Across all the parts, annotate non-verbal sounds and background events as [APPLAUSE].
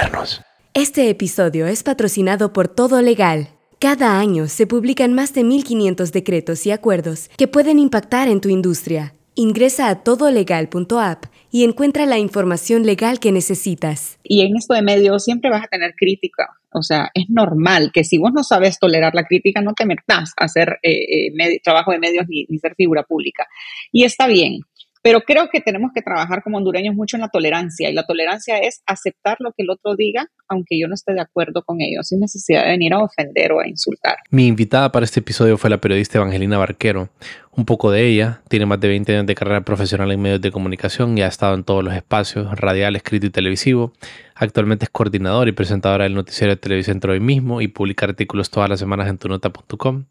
modernos. Este episodio es patrocinado por Todo Legal. Cada año se publican más de 1.500 decretos y acuerdos que pueden impactar en tu industria. Ingresa a todolegal.app y encuentra la información legal que necesitas. Y en esto de medios siempre vas a tener crítica. O sea, es normal que si vos no sabes tolerar la crítica, no te metas a hacer eh, eh, trabajo de medios ni, ni ser figura pública. Y está bien. Pero creo que tenemos que trabajar como hondureños mucho en la tolerancia y la tolerancia es aceptar lo que el otro diga, aunque yo no esté de acuerdo con ello, sin necesidad de venir a ofender o a insultar. Mi invitada para este episodio fue la periodista Evangelina Barquero. Un poco de ella, tiene más de 20 años de carrera profesional en medios de comunicación y ha estado en todos los espacios, radial, escrito y televisivo. Actualmente es coordinadora y presentadora del noticiero de Televisión hoy mismo y publica artículos todas las semanas en tunota.com.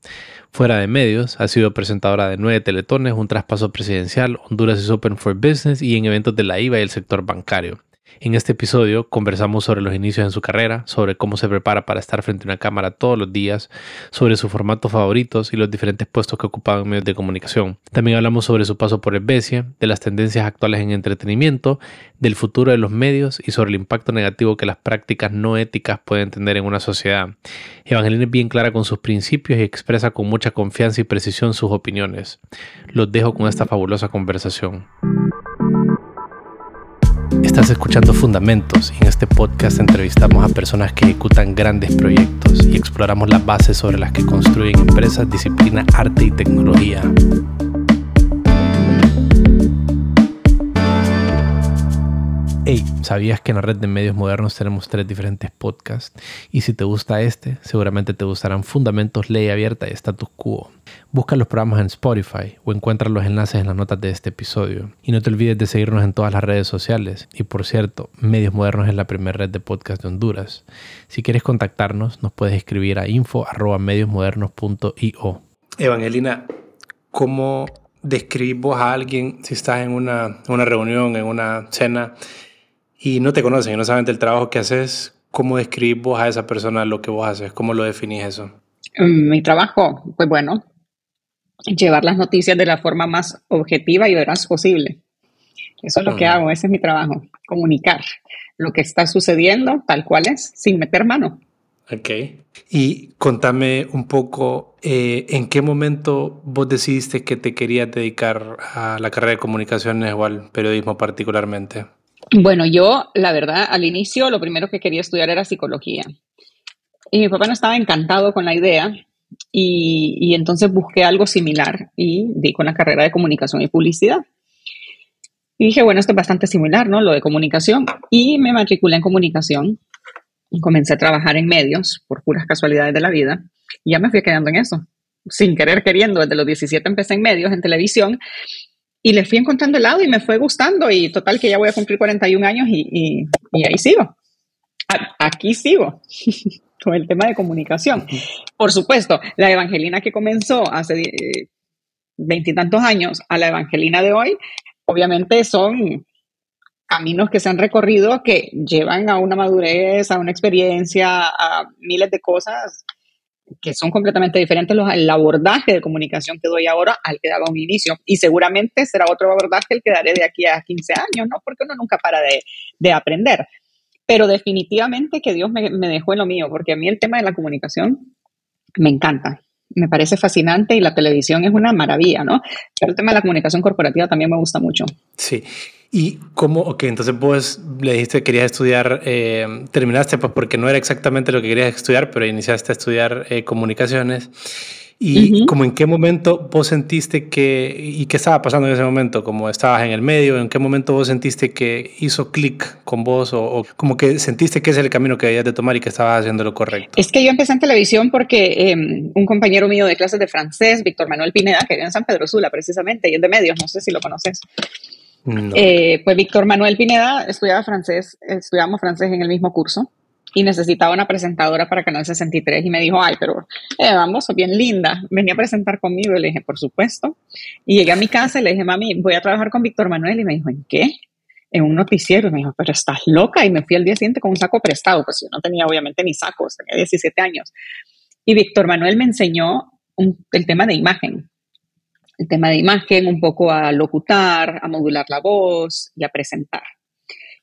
Fuera de medios, ha sido presentadora de nueve teletones, un traspaso presidencial, Honduras is Open for Business y en eventos de la IVA y el sector bancario. En este episodio conversamos sobre los inicios en su carrera, sobre cómo se prepara para estar frente a una cámara todos los días, sobre sus formatos favoritos y los diferentes puestos que ocupaba en medios de comunicación. También hablamos sobre su paso por el BESIE, de las tendencias actuales en entretenimiento, del futuro de los medios y sobre el impacto negativo que las prácticas no éticas pueden tener en una sociedad. Evangelina es bien clara con sus principios y expresa con mucha confianza y precisión sus opiniones. Los dejo con esta fabulosa conversación. Estás escuchando Fundamentos en este podcast entrevistamos a personas que ejecutan grandes proyectos y exploramos las bases sobre las que construyen empresas, disciplina, arte y tecnología. Hey, ¿sabías que en la red de medios modernos tenemos tres diferentes podcasts? Y si te gusta este, seguramente te gustarán Fundamentos, Ley Abierta y Status Quo. Busca los programas en Spotify o encuentra los enlaces en las notas de este episodio. Y no te olvides de seguirnos en todas las redes sociales. Y por cierto, Medios Modernos es la primera red de podcast de Honduras. Si quieres contactarnos, nos puedes escribir a info.mediosmodernos.io. Evangelina, ¿cómo describís a alguien si estás en una, una reunión, en una cena? Y no te conocen y no saben del trabajo que haces, ¿cómo describís vos a esa persona lo que vos haces? ¿Cómo lo definís eso? Mm, mi trabajo, pues bueno, llevar las noticias de la forma más objetiva y veraz posible. Eso es lo que hago, ese es mi trabajo, comunicar lo que está sucediendo tal cual es, sin meter mano. Ok. Y contame un poco, eh, ¿en qué momento vos decidiste que te querías dedicar a la carrera de comunicaciones o al periodismo particularmente? Bueno, yo, la verdad, al inicio lo primero que quería estudiar era psicología. Y mi papá no estaba encantado con la idea y, entonces busqué algo similar y di con la carrera de comunicación y publicidad. Y dije, bueno, esto es bastante similar, ¿no? Lo de comunicación. Y me matriculé en comunicación y comencé a trabajar en medios por puras casualidades de la vida. Y ya me fui quedando en eso. Sin querer queriendo, desde los 17 empecé en medios, en televisión, y le fui encontrando el lado y me fue gustando y total que ya voy a cumplir 41 años y, y, ahí sigo. aquí sigo [LAUGHS] con el tema de comunicación. Por supuesto, la evangelina que comenzó hace veintitantos años a la evangelina de hoy, obviamente son caminos que se han recorrido que llevan a una madurez, a una experiencia, a miles de cosas que son completamente diferentes los, el abordaje de comunicación que doy ahora al que daba un inicio. Y seguramente será otro abordaje el que daré de aquí a 15 años, ¿no? Porque uno nunca para de, de aprender. Pero definitivamente que Dios me, me, dejó en lo mío, porque a mí el tema de la comunicación me encanta. Me parece fascinante y la televisión es una maravilla, ¿no? Pero el tema de la comunicación corporativa también me gusta mucho. Sí. ¿Y cómo? Ok, entonces vos le dijiste que querías estudiar, eh, terminaste pues porque no era exactamente lo que querías estudiar, pero iniciaste a estudiar eh, comunicaciones. ¿Y como en qué momento vos sentiste que, y qué estaba pasando en ese momento? Como estabas en el medio, ¿en qué momento vos sentiste que hizo clic con vos o, como que sentiste que ese es el camino que debías de tomar y que estabas haciendo lo correcto? Es que yo empecé en televisión porque em, un compañero mío de clases de francés, Víctor Manuel Pineda, que vive en San Pedro Sula precisamente, y es de medios, no sé si lo conoces. Eh, pues Víctor Manuel Pineda estudiaba francés, estudiamos francés en el mismo curso y necesitaba una presentadora para Canal 63 y me dijo, ay, pero eh, vamos, bien linda, venía a presentar conmigo y le dije, por supuesto. Y llegué a mi casa y le dije, mami, voy a trabajar con Víctor Manuel y me dijo, ¿en qué? En un noticiero y me dijo, pero estás loca y me fui al día siguiente con un saco prestado, pues yo no tenía obviamente ni sacos, tenía 17 años. Y Víctor Manuel me enseñó el tema de imagen el tema de imagen, un poco a locutar, a modular la voz y a presentar.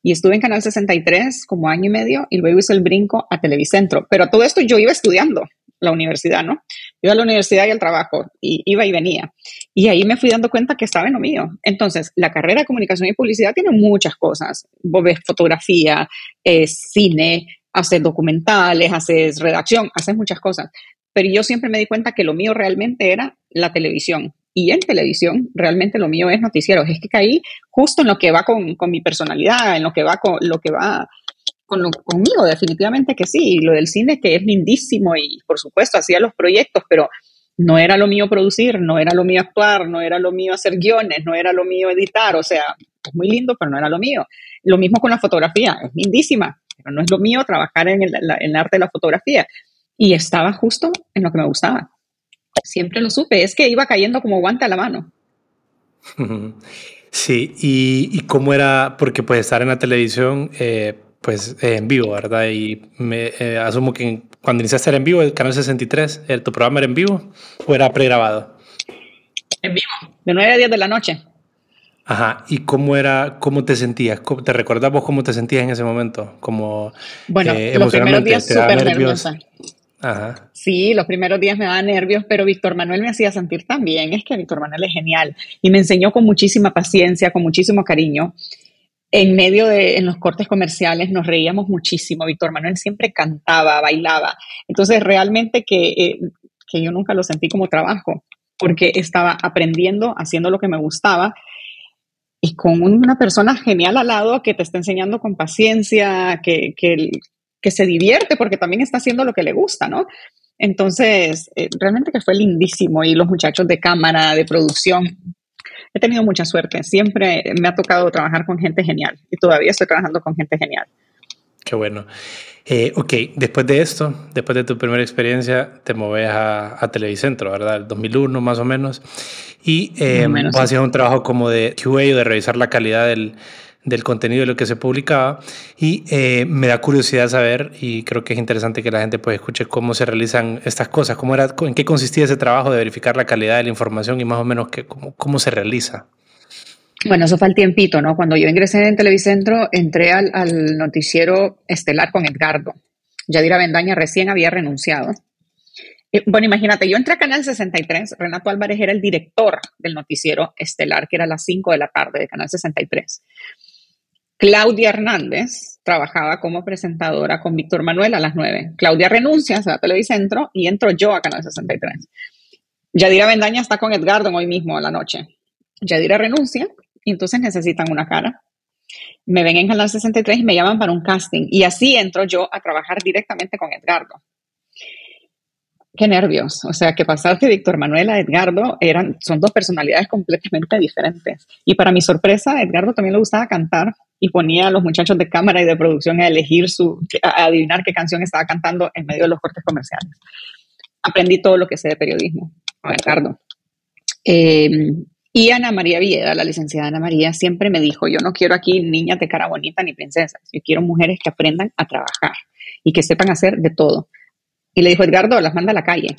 Y estuve en Canal 63 como año y medio y luego hice el brinco a Televicentro. Pero todo esto yo iba estudiando la universidad, ¿no? Iba a la universidad y al trabajo, y iba y venía. Y ahí me fui dando cuenta que estaba en lo mío. Entonces, la carrera de comunicación y publicidad tiene muchas cosas. Vos ves fotografía, cine, haces documentales, haces redacción, haces muchas cosas. Pero yo siempre me di cuenta que lo mío realmente era la televisión. Y en televisión, realmente lo mío es noticieros. Es que caí justo en lo que va con, con mi personalidad, en lo que va con lo que va conmigo, definitivamente que sí. Lo del cine, que es lindísimo y por supuesto hacía los proyectos, pero no era lo mío producir, no era lo mío actuar, no era lo mío hacer guiones, no era lo mío editar. O sea, es muy lindo, pero no era lo mío. Lo mismo con la fotografía, es lindísima, pero no es lo mío trabajar en el, en el arte de la fotografía. Y estaba justo en lo que me gustaba. Siempre lo supe, es que iba cayendo como guante a la mano. [LAUGHS] Sí, y, y cómo era, porque pues estar en la televisión, eh, pues eh, en vivo, ¿verdad? Y me eh, asumo que cuando iniciaste era en vivo, el canal 63, ¿el, ¿tu programa era en vivo o era pregrabado? En vivo, de 9 a 10 de la noche. Ajá, ¿y cómo era, cómo te sentías? ¿Te recuerdas vos cómo te sentías en ese momento? Como, bueno, eh, los primeros días súper nerviosa. Sí, los primeros días me daba nervios, pero Víctor Manuel me hacía sentir tan bien. Es que Víctor Manuel es genial y me enseñó con muchísima paciencia, con muchísimo cariño en medio de en los cortes comerciales nos reíamos muchísimo. Víctor Manuel siempre cantaba, bailaba. Entonces, realmente que, eh, que yo nunca lo sentí como trabajo, porque estaba aprendiendo, haciendo lo que me gustaba y con una persona genial al lado que te está enseñando con paciencia, que, que, que se divierte porque también está haciendo lo que le gusta, ¿no? Entonces, eh, realmente que fue lindísimo y los muchachos de cámara, de producción, he tenido mucha suerte. Siempre me ha tocado trabajar con gente genial y todavía estoy trabajando con gente genial. Qué bueno. Eh, ok, después de esto, después de tu primera experiencia, te moves a, a Televicentro, ¿verdad? El 2001 más o menos. Y eh, vos hacías un trabajo como de QA o de revisar la calidad del, del contenido de lo que se publicaba y eh, me da curiosidad saber y creo que es interesante que la gente pues escuche cómo se realizan estas cosas, cómo era, en qué consistía ese trabajo de verificar la calidad de la información y más o menos que, cómo, cómo se realiza. Bueno, eso fue el tiempito, ¿no? Cuando yo ingresé en Televicentro, entré al, al noticiero estelar con Edgardo. Yadira Bendaña recién había renunciado. Eh, bueno, imagínate, yo entré a Canal 63, Renato Álvarez era el director del noticiero estelar, que era a las 5 de la tarde de Canal 63. Claudia Hernández trabajaba como presentadora con Víctor Manuel a las 9. Claudia renuncia, se va a Televicentro y entro yo a Canal 63. Yadira Bendaña está con Edgardo hoy mismo a la noche. Yadira renuncia y entonces necesitan una cara. Me ven en Canal 63 y me llaman para un casting. Y así entro yo a trabajar directamente con Edgardo qué nervios. O sea, que pasar de Víctor Manuel a Edgardo eran, son dos personalidades completamente diferentes. Y para mi sorpresa, Edgardo también le gustaba cantar y ponía a los muchachos de cámara y de producción a elegir su, a adivinar qué canción estaba cantando en medio de los cortes comerciales. Aprendí todo lo que sé de periodismo con Edgardo. Eh, y Ana María Villeda, la licenciada Ana María, siempre me dijo, yo no quiero aquí niñas de cara bonita ni princesas, yo quiero mujeres que aprendan a trabajar y que sepan hacer de todo. Y le dijo, Edgardo, las manda a la calle.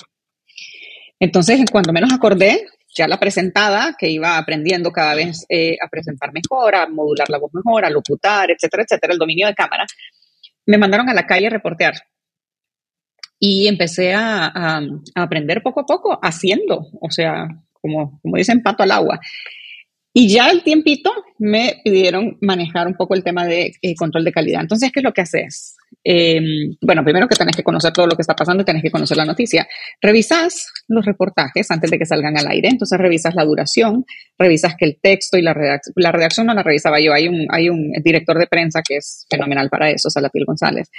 Entonces, cuando menos acordé, ya la presentada, que iba aprendiendo cada vez eh, a presentar mejor, a modular la voz mejor, a locutar, etcétera, etcétera, el dominio de cámara, me mandaron a la calle a reportear. Y empecé a, a, aprender poco a poco haciendo, o sea, como, como dicen, pato al agua. Y ya al tiempito me pidieron manejar un poco el tema de eh, control de calidad. Entonces, ¿qué es lo que haces? Eh, bueno, primero que tenés que conocer todo lo que está pasando y tenés que conocer la noticia. Revisas los reportajes antes de que salgan al aire, entonces revisas la duración, revisas que el texto y la redacción, la redacción no la revisaba yo, hay un, hay un director de prensa que es fenomenal para eso, Salatil González,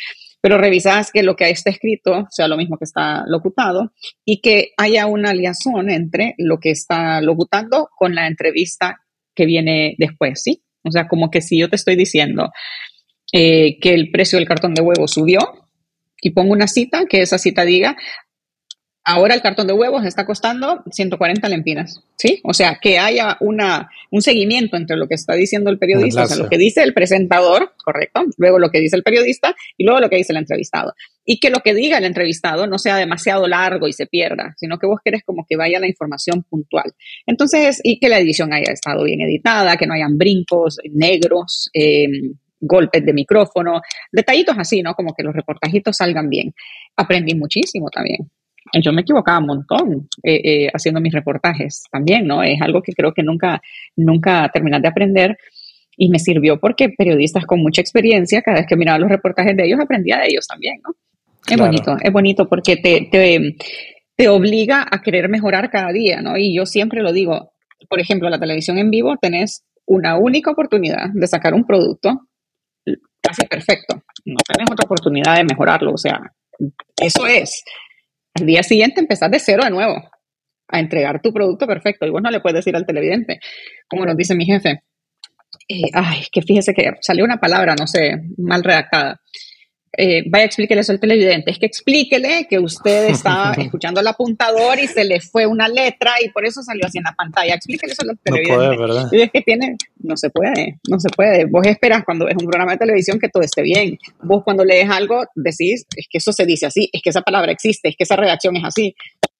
pero revisas que lo que está escrito sea lo mismo que está locutado y que haya una liazón entre lo que está locutando con la entrevista que viene después, ¿sí? O sea, como que si yo te estoy diciendo, eh, que el precio del cartón de huevos subió y pongo una cita, que esa cita diga, ahora el cartón de huevos está costando 140 lempiras, ¿sí? O sea, que haya una, un seguimiento entre lo que está diciendo el periodista, o sea, lo que dice el presentador, correcto, luego lo que dice el periodista y luego lo que dice el entrevistado. Y que lo que diga el entrevistado no sea demasiado largo y se pierda, sino que vos querés como que vaya la información puntual. Entonces, y que la edición haya estado bien editada, que no hayan brincos negros, eh, golpes de micrófono, detallitos así, ¿no? Como que los reportajitos salgan bien. Aprendí muchísimo también. Yo me equivocaba un montón eh, eh, haciendo mis reportajes también, ¿no? Es algo que creo que nunca, nunca terminas de aprender y me sirvió porque periodistas con mucha experiencia, cada vez que miraba los reportajes de ellos, aprendía de ellos también, ¿no? Es bonito, es bonito porque te, te, te, obliga a querer mejorar cada día, ¿no? Y yo siempre lo digo, por ejemplo, la televisión en vivo tenés una única oportunidad de sacar un producto casi perfecto. No tenés otra oportunidad de mejorarlo, o sea, eso es. Al día siguiente empezás de cero de nuevo a entregar tu producto perfecto y vos no le puedes decir al televidente, como nos dice mi jefe, eh, ay, que fíjese que salió una palabra, no sé, mal redactada. Eh, vaya, explíquele eso al televidente. Es que explíquele que usted [LAUGHS] está escuchando el apuntador y se le fue una letra y por eso salió así en la pantalla. Explíquele eso al televidente. No puede, ¿verdad? Y es que tiene, no se puede, no se puede. Vos esperas cuando es un programa de televisión que todo esté bien. Vos cuando lees algo decís, es que eso se dice así, es que esa palabra existe, es que esa redacción es así.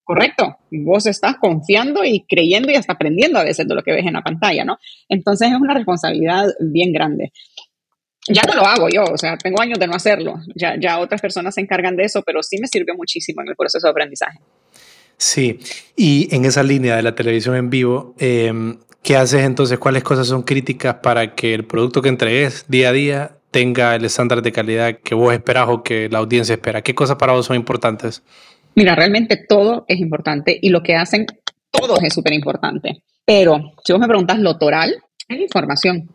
Correcto, vos estás confiando y creyendo y hasta aprendiendo a veces de lo que ves en la pantalla, ¿no? Entonces es una responsabilidad bien grande. Ya no lo hago yo, o sea, tengo años de no hacerlo, ya, ya otras personas se encargan de eso, pero sí me sirvió muchísimo en el proceso de aprendizaje. Sí, y en esa línea de la televisión en vivo, em, ¿qué haces entonces? ¿Cuáles cosas son críticas para que el producto que entregues día a día tenga el estándar de calidad que vos esperás o que la audiencia espera? ¿Qué cosas para vos son importantes? Mira, realmente todo es importante y lo que hacen todos es súper importante. Pero si vos me preguntas lo toral, es información.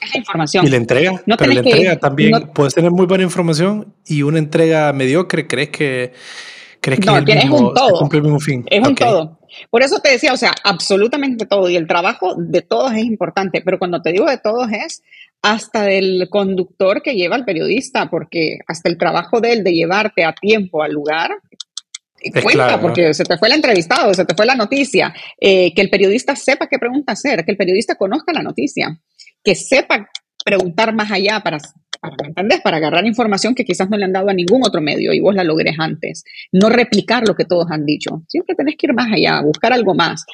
Es información. ¿Y la entrega? No Pero la entrega también, puedes tener muy buena información y una entrega mediocre, ¿crees que, crees que no, es, un todo. un fin? Es un todo. Por eso te decía, o sea, absolutamente todo. Y el trabajo de todos es importante. Pero cuando te digo de todos es hasta del conductor que lleva al periodista, porque hasta el trabajo de él de llevarte a tiempo al lugar cuenta, porque se te fue el entrevistado, se te fue la noticia, eh, que el periodista sepa qué pregunta hacer, que el periodista conozca la noticia, que sepa preguntar más allá para, para, Para agarrar información que quizás no le han dado a ningún otro medio y vos la logres antes. No replicar lo que todos han dicho. Siempre tenés que ir más allá, buscar algo más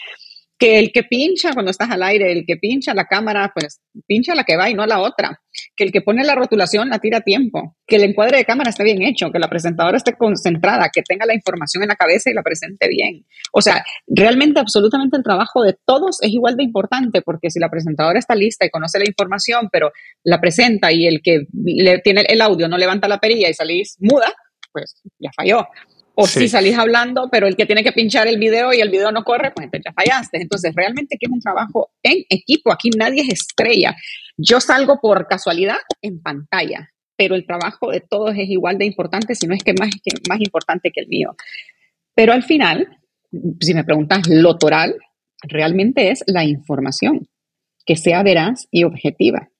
que el que pincha cuando estás al aire, el que pincha la cámara, pues pincha la que va y no la otra. Que el que pone la rotulación la tira a tiempo. Que el encuadre de cámara esté bien hecho, que la presentadora esté concentrada, que tenga la información en la cabeza y la presente bien. O sea, realmente absolutamente el trabajo de todos es igual de importante porque si la presentadora está lista y conoce la información, pero la presenta y el que le tiene el audio no levanta la perilla y salís muda, pues ya falló. O si salís hablando, pero el que tiene que pinchar el video y el video no corre, pues entonces ya fallaste. Entonces, realmente que es un trabajo en equipo. Aquí nadie es estrella. Yo salgo por casualidad en pantalla, pero el trabajo de todos es igual de importante, si no es que más, que más importante que el mío. Pero al final, si me preguntas lo toral, realmente es la información, que sea veraz y objetiva.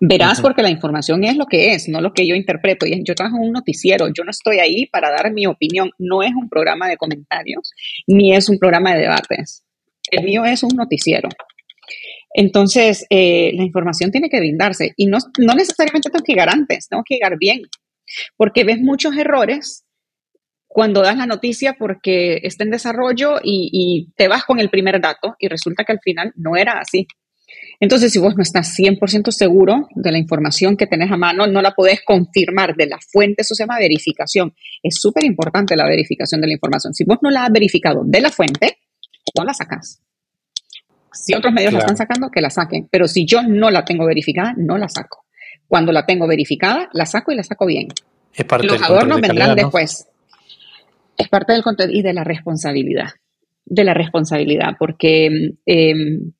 Verás porque la información es lo que es, no lo que yo interpreto. Y yo trabajo en un noticiero, yo no estoy ahí para dar mi opinión. No es un programa de comentarios, ni es un programa de debates. El mío es un noticiero. Entonces, eh, la información tiene que brindarse y no, no necesariamente tengo que llegar antes, tengo que llegar bien, porque ves muchos errores cuando das la noticia porque está en desarrollo y, y te vas con el primer dato y resulta que al final no era así. Entonces, si vos no estás 100% seguro de la información que tenés a mano, no la podés confirmar de la fuente, eso se llama verificación. Es súper importante la verificación de la información. Si vos no la has verificado de la fuente, no la sacas. Si otros medios la están sacando, que la saquen. Pero si yo no la tengo verificada, no la saco. Cuando la tengo verificada, la saco y la saco bien. Los adornos vendrán después. Es parte del contenido y de la responsabilidad. De la responsabilidad, porque em,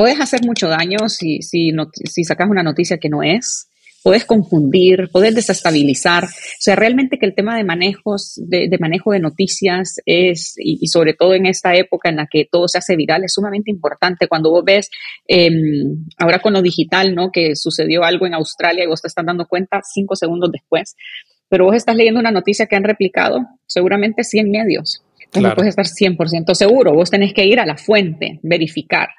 puedes hacer mucho daño si, si, si sacas una noticia que no es, puedes confundir, puedes desestabilizar. O sea, realmente que el tema de manejos, de, manejo de noticias es, y, sobre todo en esta época en la que todo se hace viral, es sumamente importante. Cuando vos ves, em, ahora con lo digital, ¿no? Que sucedió algo en Australia y vos te estás dando cuenta cinco segundos después, pero vos estás leyendo una noticia que han replicado seguramente 100 medios. Entonces no puedes estar 100% seguro. Vos tenés que ir a la fuente, verificar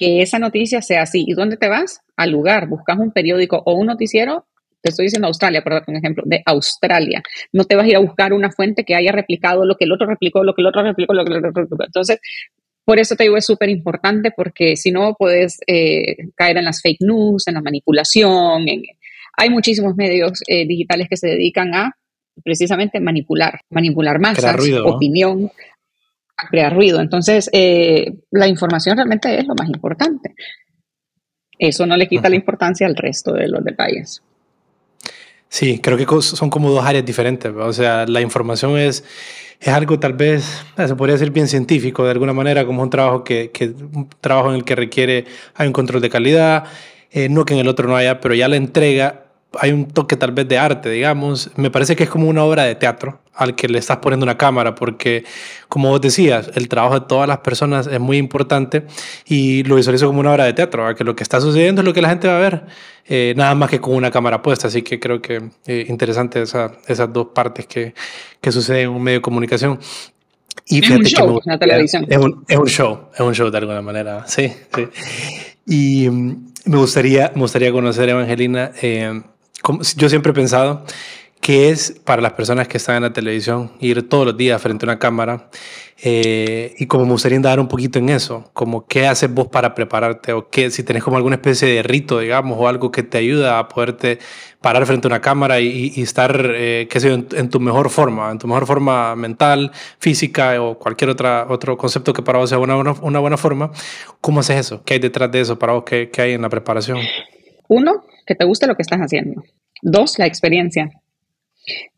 que esa noticia sea así. ¿Y dónde te vas? Al lugar, buscas un periódico o un noticiero, te estoy diciendo Australia, por un ejemplo, de Australia. No te vas a ir a buscar una fuente que haya replicado lo que el otro replicó, lo que el otro replicó, lo que el otro replicó. Entonces, por eso te digo, es súper importante porque si no puedes eh, caer en las fake news, en la manipulación. hay muchísimos medios eh, digitales que se dedican a precisamente manipular, manipular masas, opinión, a crear ruido. Entonces, eh, la información realmente es lo más importante. Eso no le quita la importancia al resto de los detalles. Sí, creo que son como dos áreas diferentes. O sea, la información es, es algo tal vez, ah, se podría decir bien científico de alguna manera, como un trabajo, que, que un trabajo en el que requiere, hay un control de calidad, eh, no que en el otro no haya, pero ya la entrega hay un toque tal vez de arte, digamos. Me parece que es como una obra de teatro al que le estás poniendo una cámara, porque como vos decías, el trabajo de todas las personas es muy importante y lo visualizo como una obra de teatro, que lo que está sucediendo es lo que la gente va a ver, eh, nada más que con una cámara puesta. Así que creo que eh, interesante esa, esas dos partes que, que suceden en un medio de comunicación. Y es un show, que televisión. Es un, es un, show, es un show de alguna manera, sí, sí. Y mm, me gustaría, me gustaría conocer, Evangelina, eh, yo siempre he pensado que es para las personas que están en la televisión ir todos los días frente a una cámara eh, y como me gustaría dar un poquito en eso, como qué haces vos para prepararte o qué, si tenés como alguna especie de rito, digamos, o algo que te ayuda a poderte parar frente a una cámara y, estar, eh, qué sé yo, en, tu mejor forma, en tu mejor forma mental, física o cualquier otra, otro concepto que para vos sea una, una, buena forma, ¿cómo haces eso? ¿Qué hay detrás de eso para vos? ¿Qué, qué hay en la preparación? Uno, que te guste lo que estás haciendo. Dos, la experiencia.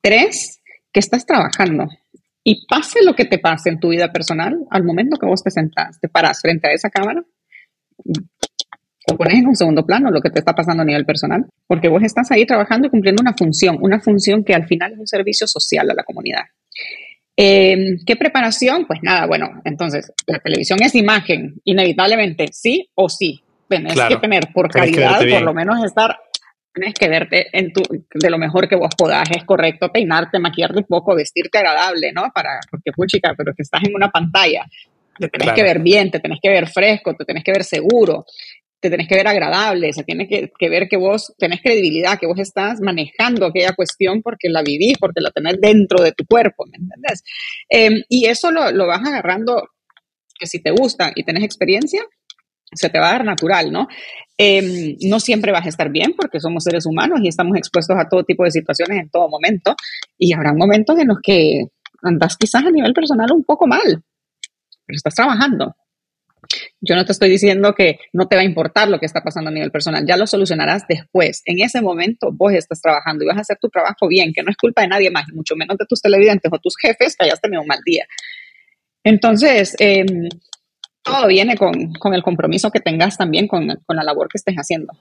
Tres, que estás trabajando. Y pase lo que te pase en tu vida personal, al momento que vos te sentás, te paras frente a esa cámara, o pones en un segundo plano lo que te está pasando a nivel personal, porque vos estás ahí trabajando y cumpliendo una función, una función que al final es un servicio social a la comunidad. Em, ¿Qué preparación? Pues nada, bueno, entonces la televisión es imagen, inevitablemente, sí o sí. Tienes que tener por calidad, por lo menos estar tienes que verte en tu, de lo mejor que vos podás, es correcto peinarte, maquillarte un poco, vestirte agradable, ¿no? Para, porque, chica, pero que estás en una pantalla, te tenés que ver bien, te tenés que ver fresco, te tenés que ver seguro, te tenés que ver agradable, se tiene que, que, ver que vos tenés credibilidad, que vos estás manejando aquella cuestión porque la vivís, porque la tenés dentro de tu cuerpo, ¿me entiendes? Em, y eso lo, lo vas agarrando, que si te gusta y tenés experiencia, se te va a dar natural, ¿no? Em, no siempre vas a estar bien porque somos seres humanos y estamos expuestos a todo tipo de situaciones en todo momento y habrá momentos en los que andas quizás a nivel personal un poco mal, pero estás trabajando. Yo no te estoy diciendo que no te va a importar lo que está pasando a nivel personal, ya lo solucionarás después. En ese momento vos estás trabajando y vas a hacer tu trabajo bien, que no es culpa de nadie más, mucho menos de tus televidentes o tus jefes que hayas tenido un mal día. Entonces, eh, todo viene con, con, el compromiso que tengas también con, con, la labor que estés haciendo.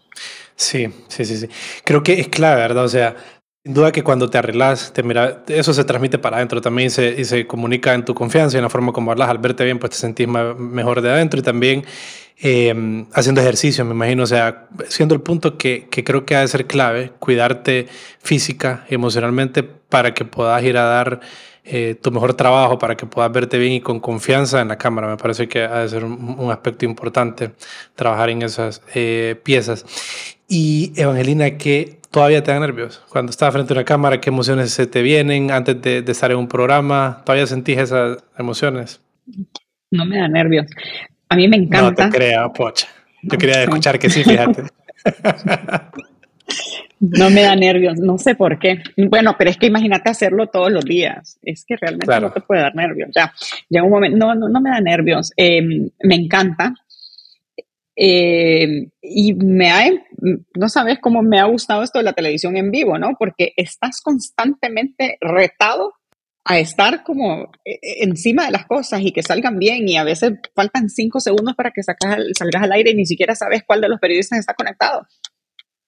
Sí, sí, sí, sí. Creo que es clave, ¿verdad? O sea, sin duda que cuando te arreglas, te mira, eso se transmite para adentro también y se, y se comunica en tu confianza y en la forma como hablas. Al verte bien, pues te sentís mejor de adentro y también eh, haciendo ejercicio, me imagino. O sea, siendo el punto que, que creo que ha de ser clave, cuidarte física emocionalmente para que puedas ir a dar eh, tu mejor trabajo para que puedas verte bien y con confianza en la cámara. Me parece que ha de ser un, aspecto importante trabajar en esas eh, piezas. Y Evangelina, ¿qué todavía te da nervios? Cuando estás frente a una cámara, ¿qué emociones se te vienen antes de, de estar en un programa? ¿Todavía sentís esas emociones? No me da nervios. A mí me encanta. No te creo, pocha. Yo quería escuchar que sí, fíjate. [LAUGHS] No me da nervios, no sé por qué. Bueno, pero es que imagínate hacerlo todos los días. Es que realmente no te puede dar nervios. Ya, ya un momento, no, no, no me da nervios. Em, me encanta. Em, y me ha, no sabes cómo me ha gustado esto de la televisión en vivo, ¿no? Porque estás constantemente retado a estar como eh, encima de las cosas y que salgan bien y a veces faltan cinco segundos para que sacas, salgas al aire y ni siquiera sabes cuál de los periodistas está conectado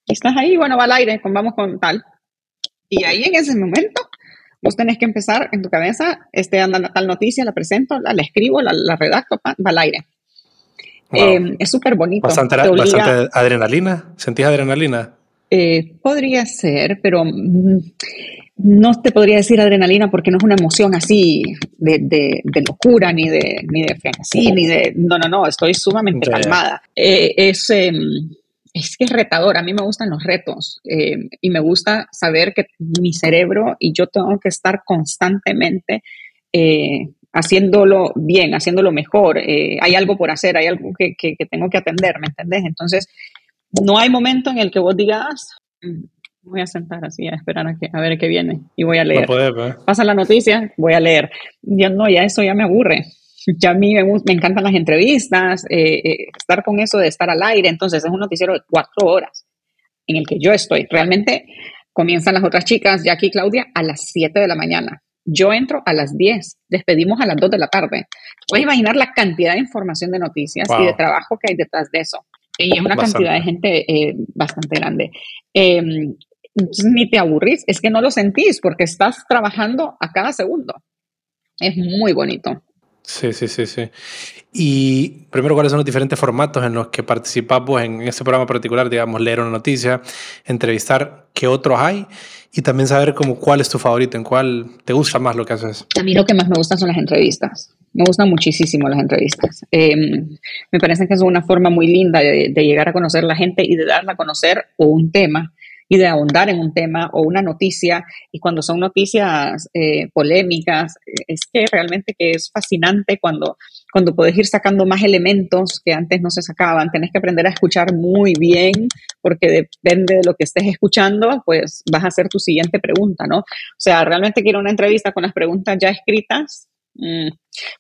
estás ahí, bueno, va al aire, vamos con tal. Y ahí en ese momento, vos tenés que empezar en tu cabeza, este, anda tal noticia, la presento, la, escribo, la, redacto, va al aire. Eh, es súper bonito. Bastante, adrenalina. ¿Sentís adrenalina? Eh, podría ser, pero mm, no te podría decir adrenalina porque no es una emoción así de, de, locura, ni de, ni de ni de... No, no, no, estoy sumamente calmada. Eh, es... Es que es retador, a mí me gustan los retos eh, y me gusta saber que mi cerebro y yo tengo que estar constantemente eh, haciéndolo bien, haciéndolo mejor, eh, hay algo por hacer, hay algo que, que, tengo que atender, ¿me entendés? Entonces, no hay momento en el que vos digas, mm, voy a sentar así a esperar a, que, a ver qué viene y voy a leer. Pues. Pasa la noticia, voy a leer. Ya no, ya eso ya me aburre. Ya a mí me, me encantan las entrevistas, eh, eh, estar con eso de estar al aire. Entonces es un noticiero de cuatro horas en el que yo estoy. Realmente comienzan las otras chicas, Jackie y Claudia, a las 7 de la mañana. Yo entro a las 10, despedimos a las 2 de la tarde. Puedes imaginar la cantidad de información de noticias y de trabajo que hay detrás de eso. Y es una cantidad de gente eh, bastante grande. Em, ni te aburrís, es que no lo sentís porque estás trabajando a cada segundo. Es muy bonito. Sí, sí, sí, sí. Y primero, ¿cuáles son los diferentes formatos en los que participamos en este programa particular? Digamos, leer una noticia, entrevistar qué otros hay y también saber como cuál es tu favorito, en cuál te gusta más lo que haces. A mí lo que más me gusta son las entrevistas. Me gustan muchísimo las entrevistas. Em, me parece que es una forma muy linda de, de, llegar a conocer la gente y de darla a conocer o un tema y de ahondar en un tema o una noticia. Y cuando son noticias eh, polémicas, es que realmente que es fascinante cuando, cuando puedes ir sacando más elementos que antes no se sacaban. Tenés que aprender a escuchar muy bien porque depende de lo que estés escuchando, pues vas a hacer tu siguiente pregunta, ¿no? O sea, realmente quiero una entrevista con las preguntas ya escritas Mm.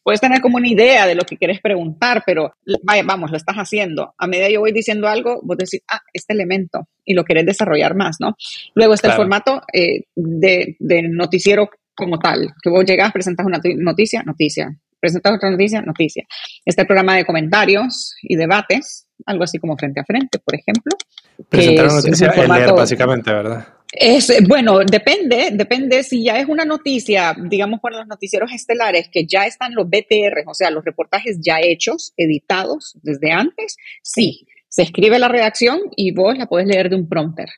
Puedes tener como una idea de lo que quieres preguntar, pero vaya, vamos, lo estás haciendo. A medida que yo voy diciendo algo, vos decís, ah, este elemento, y lo querés desarrollar más, ¿no? Luego está el formato eh, de, noticiero como tal, que vos llegas, presentas una noticia, noticia, presentas otra noticia, noticia. Está el programa de comentarios y debates, algo así como frente a frente, por ejemplo. Presentar una noticia leer, básicamente, ¿verdad? Es, bueno, depende, depende si ya es una noticia, digamos por los noticieros estelares, que ya están los BTR, o sea, los reportajes ya hechos, editados desde antes, sí, se escribe la redacción y vos la puedes leer de un prompter.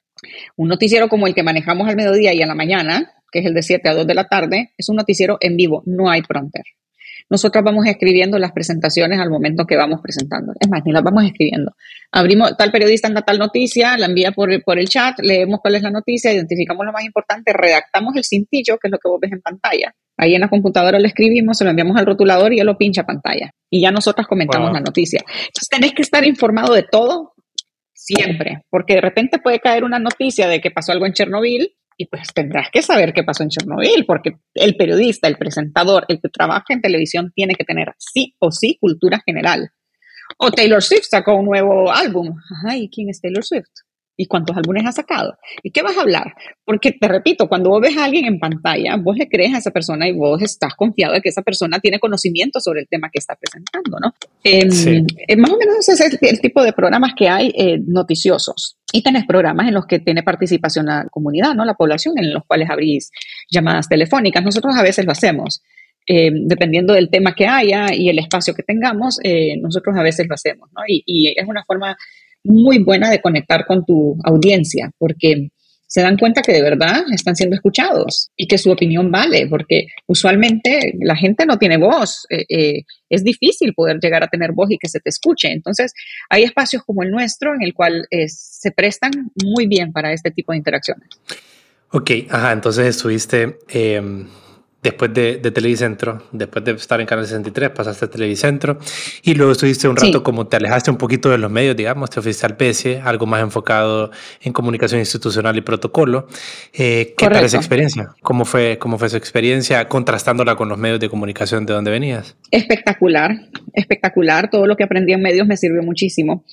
Un noticiero como el que manejamos al mediodía y a la mañana, que es el de 7 a 2 de la tarde, es un noticiero en vivo, no hay prompter. Nosotros vamos escribiendo las presentaciones al momento que vamos presentando. Es más, ni las vamos escribiendo. Abrimos, tal periodista anda tal noticia, la envía por, por el chat, leemos cuál es la noticia, identificamos lo más importante, redactamos el cintillo, que es lo que vos ves en pantalla. Ahí en la computadora lo escribimos, se lo enviamos al rotulador y él lo pincha a pantalla. Y ya nosotras comentamos la noticia. Entonces tenés que estar informado de todo siempre, porque de repente puede caer una noticia de que pasó algo en Chernobyl y pues tendrás que saber qué pasó en Chernobyl, porque el periodista, el presentador, el que trabaja en televisión tiene que tener sí o sí cultura general. O Taylor Swift sacó un nuevo álbum. Ay, ¿quién es Taylor Swift? ¿Y cuántos álbumes ha sacado? ¿Y qué vas a hablar? Porque te repito, cuando vos ves a alguien en pantalla, vos le crees a esa persona y vos estás confiado de que esa persona tiene conocimiento sobre el tema que está presentando, ¿no? Em, eh, más o menos ese es el, tipo de programas que hay eh, noticiosos. Y tenés programas en los que tiene participación la comunidad, ¿no? La población, en los cuales abrís llamadas telefónicas. Nosotros a veces lo hacemos. Eh, dependiendo del tema que haya y el espacio que tengamos, nosotros a veces lo hacemos, ¿no? Y, es una forma muy buena de conectar con tu audiencia, porque se dan cuenta que de verdad están siendo escuchados y que su opinión vale, porque usualmente la gente no tiene voz. Eh, eh, es difícil poder llegar a tener voz y que se te escuche. Entonces, hay espacios como el nuestro en el cual eh, se prestan muy bien para este tipo de interacciones. Ok, ajá, entonces estuviste em, después de, de, Televicentro, después de estar en Canal 63, pasaste a Televicentro y luego estuviste un rato como te alejaste un poquito de los medios, digamos, te fuiste al algo más enfocado en comunicación institucional y protocolo. Eh, ¿Qué tal esa experiencia? ¿Cómo fue, ¿Cómo fue esa experiencia contrastándola con los medios de comunicación de donde venías? Espectacular, espectacular. Todo lo que aprendí en medios me sirvió muchísimo.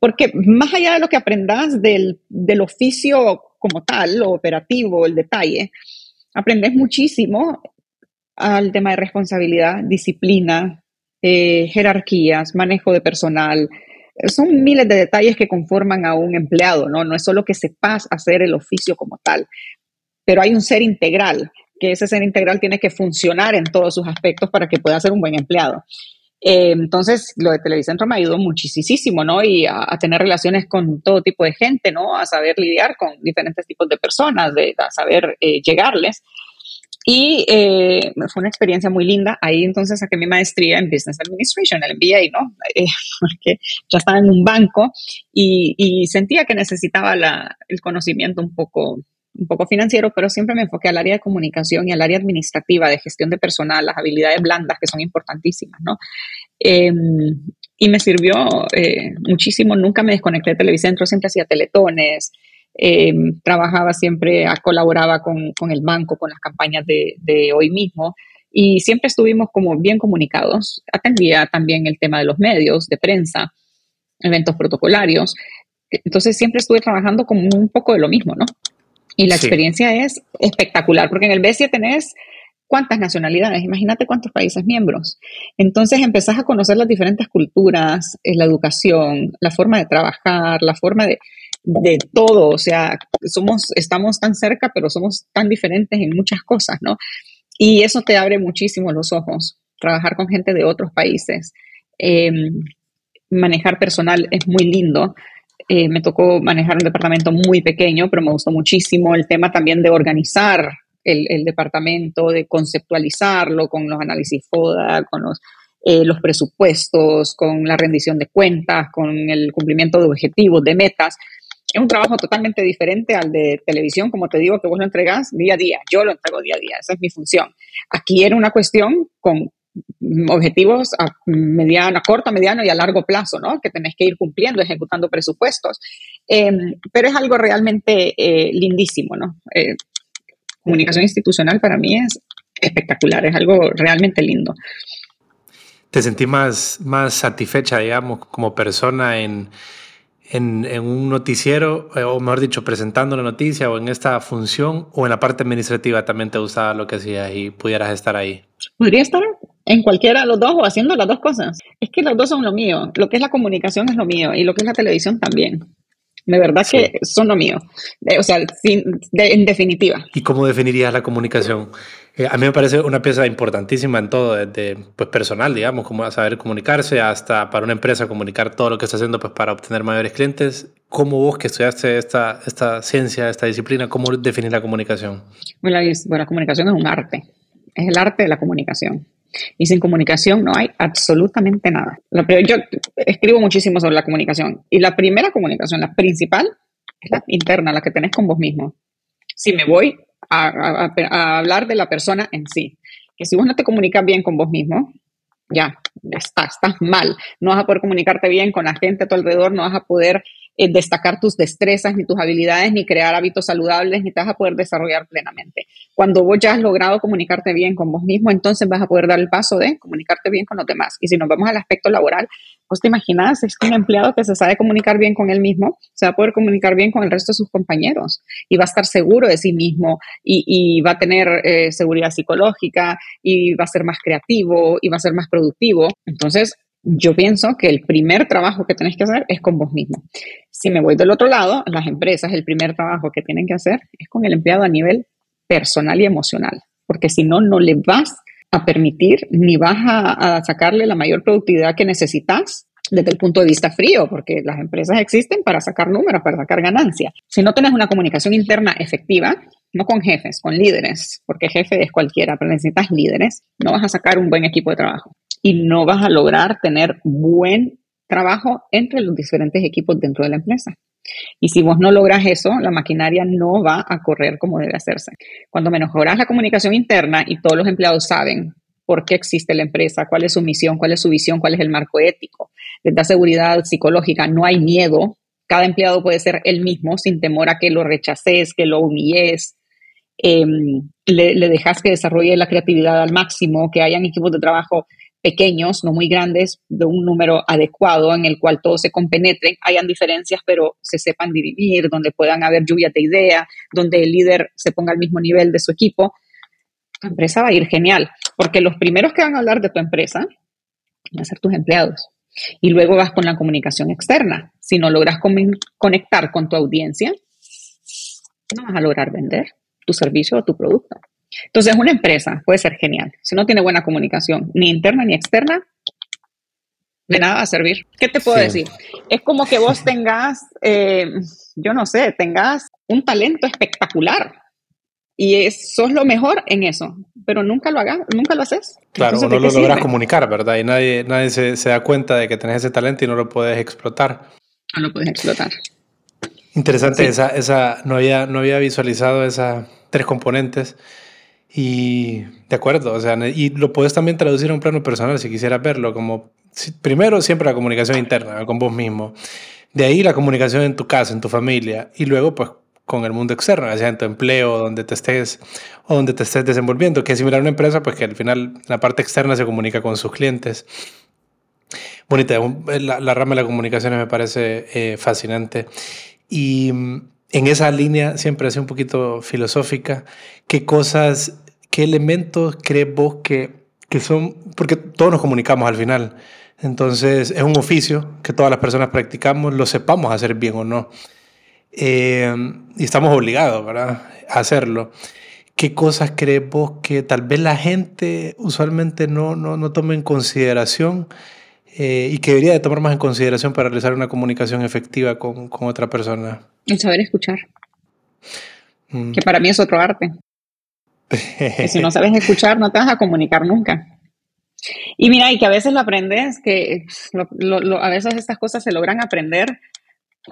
Porque más allá de lo que aprendas del, del oficio como tal, lo operativo, el detalle, aprendes muchísimo al tema de responsabilidad, disciplina, eh, jerarquías, manejo de personal. Son miles de detalles que conforman a un empleado, ¿no? No es solo que sepas hacer el oficio como tal, pero hay un ser integral, que ese ser integral tiene que funcionar en todos sus aspectos para que pueda ser un buen empleado. Eh, entonces, lo de Televicentro me ayudó muchísimo, ¿no? Y a, tener relaciones con todo tipo de gente, ¿no? A saber lidiar con diferentes tipos de personas, de, a saber eh, llegarles. Y eh, fue una experiencia muy linda. Ahí entonces saqué mi maestría en Business Administration, el MBA, ¿no? [LAUGHS] Eh, porque ya estaba en un banco y, y sentía que necesitaba la, el conocimiento un poco un poco financiero, pero siempre me enfoqué al área de comunicación y al área administrativa, de gestión de personal, las habilidades blandas que son importantísimas, ¿no? Em, y me sirvió eh, muchísimo, nunca me desconecté de Televicentro, siempre hacía teletones, em, trabajaba siempre, colaboraba con, con, el banco, con las campañas de, de hoy mismo, y siempre estuvimos como bien comunicados. Atendía también el tema de los medios, de prensa, eventos protocolarios. Entonces siempre estuve trabajando como un poco de lo mismo, ¿no? Y la experiencia es espectacular, porque en el BESIA tenés cuántas nacionalidades, imagínate cuántos países miembros. Entonces empezás a conocer las diferentes culturas, eh, la educación, la forma de trabajar, la forma de, de todo, o sea, somos, estamos tan cerca, pero somos tan diferentes en muchas cosas, ¿no? Y eso te abre muchísimo los ojos, trabajar con gente de otros países. Em, manejar personal es muy lindo. Eh, me tocó manejar un departamento muy pequeño, pero me gustó muchísimo el tema también de organizar el, departamento, de conceptualizarlo con los análisis FODA, con los, eh, los presupuestos, con la rendición de cuentas, con el cumplimiento de objetivos, de metas. Es un trabajo totalmente diferente al de televisión, como te digo, que vos lo entregás día a día. Yo lo entrego día a día, esa es mi función. Aquí era una cuestión con objetivos a mediano, a corto, mediano y a largo plazo, ¿no? Que tenés que ir cumpliendo, ejecutando presupuestos. Em, pero es algo realmente eh, lindísimo, ¿no? Eh, comunicación institucional para mí es espectacular, es algo realmente lindo. ¿Te sentís más, más satisfecha, digamos, como persona en, en, en, un noticiero, eh, o mejor dicho, presentando la noticia o en esta función, o en la parte administrativa también te gustaba lo que hacías y pudieras estar ahí? Podría estar en cualquiera de los dos o haciendo las dos cosas. Es que los dos son lo mío. Lo que es la comunicación es lo mío y lo que es la televisión también. De verdad que son lo mío. o sea, en definitiva. ¿Y cómo definirías la comunicación? Eh, a mí me parece una pieza importantísima en todo, desde pues, personal, digamos, como saber comunicarse, hasta para una empresa comunicar todo lo que está haciendo pues, para obtener mayores clientes. ¿Cómo vos que estudiaste esta, esta ciencia, esta disciplina, cómo definís la comunicación? Bueno, la comunicación es un arte. Es el arte de la comunicación. Y sin comunicación no hay absolutamente nada. Yo escribo muchísimo sobre la comunicación. Y la primera comunicación, la principal, es la interna, la que tenés con vos mismo. Si me voy a, hablar de la persona en sí, que si vos no te comunicas bien con vos mismo, ya, estás, estás mal. No vas a poder comunicarte bien con la gente a tu alrededor, no vas a poder eh, destacar tus destrezas, ni tus habilidades, ni crear hábitos saludables, ni te vas a poder desarrollar plenamente. Cuando vos ya has logrado comunicarte bien con vos mismo, entonces vas a poder dar el paso de comunicarte bien con los demás. Y si nos vamos al aspecto laboral, vos te imaginas, es un empleado que se sabe comunicar bien con él mismo, se va a poder comunicar bien con el resto de sus compañeros y va a estar seguro de sí mismo y, va a tener eh, seguridad psicológica y va a ser más creativo y va a ser más productivo. Entonces, yo pienso que el primer trabajo que tenés que hacer es con vos mismo. Si me voy del otro lado, las empresas, el primer trabajo que tienen que hacer es con el empleado a nivel personal y emocional, porque si no, no le vas a permitir ni vas a, sacarle la mayor productividad que necesitas desde el punto de vista frío, porque las empresas existen para sacar números, para sacar ganancias. Si no tienes una comunicación interna efectiva, no con jefes, con líderes, porque jefe es cualquiera, pero necesitas líderes, no vas a sacar un buen equipo de trabajo y no vas a lograr tener buen trabajo entre los diferentes equipos dentro de la empresa. Y si vos no logras eso, la maquinaria no va a correr como debe hacerse. Cuando mejoras la comunicación interna y todos los empleados saben por qué existe la empresa, cuál es su misión, cuál es su visión, cuál es el marco ético, les da seguridad psicológica, no hay miedo. Cada empleado puede ser el mismo sin temor a que lo rechaces, que lo humilles, em, le, le dejas que desarrolle la creatividad al máximo, que hayan equipos de trabajo pequeños, no muy grandes, de un número adecuado en el cual todos se compenetren, hayan diferencias, pero se sepan dividir, donde puedan haber lluvias de idea, donde el líder se ponga al mismo nivel de su equipo, tu empresa va a ir genial, porque los primeros que van a hablar de tu empresa van a ser tus empleados. Y luego vas con la comunicación externa. Si no logras conectar con tu audiencia, no vas a lograr vender tu servicio o tu producto. Entonces, una empresa puede ser genial. Si no tiene buena comunicación, ni interna ni externa, de nada va a servir. ¿Qué te puedo decir? Es como que vos tengas, eh, yo no sé, tengas un talento espectacular y sos lo mejor en eso, pero nunca lo hagas, nunca lo haces. Claro, no lo logras comunicar, ¿verdad? Y nadie, nadie se, se, da cuenta de que tenés ese talento y no lo puedes explotar. No lo puedes explotar. Interesante, esa, esa, no, había, no había visualizado esas tres componentes. Y de acuerdo, o sea, y lo puedes también traducir a un plano personal si quisieras verlo, como primero siempre la comunicación interna con vos mismo, de ahí la comunicación en tu casa, en tu familia, y luego pues con el mundo externo, ya sea en tu empleo, donde te estés o donde te estés desenvolviendo, que es similar a una empresa, pues que al final la parte externa se comunica con sus clientes. Bonita, la, la rama de la comunicación me parece eh, fascinante. Y mm, en esa línea, siempre así un poquito filosófica, ¿qué cosas, qué elementos crees vos que, que son, porque todos nos comunicamos al final, entonces es un oficio que todas las personas practicamos, lo sepamos hacer bien o no. Eh, y estamos obligados ¿verdad? a hacerlo. ¿Qué cosas crees vos que tal vez la gente usualmente no, no, no tome en consideración eh, y que debería de tomar más en consideración para realizar una comunicación efectiva con, con otra persona? El saber escuchar. Mm. Que para mí es otro arte. Que si no sabes [LAUGHS] escuchar, no te vas a comunicar nunca. Y mira, y que a veces lo aprendes, que a veces estas cosas se logran aprender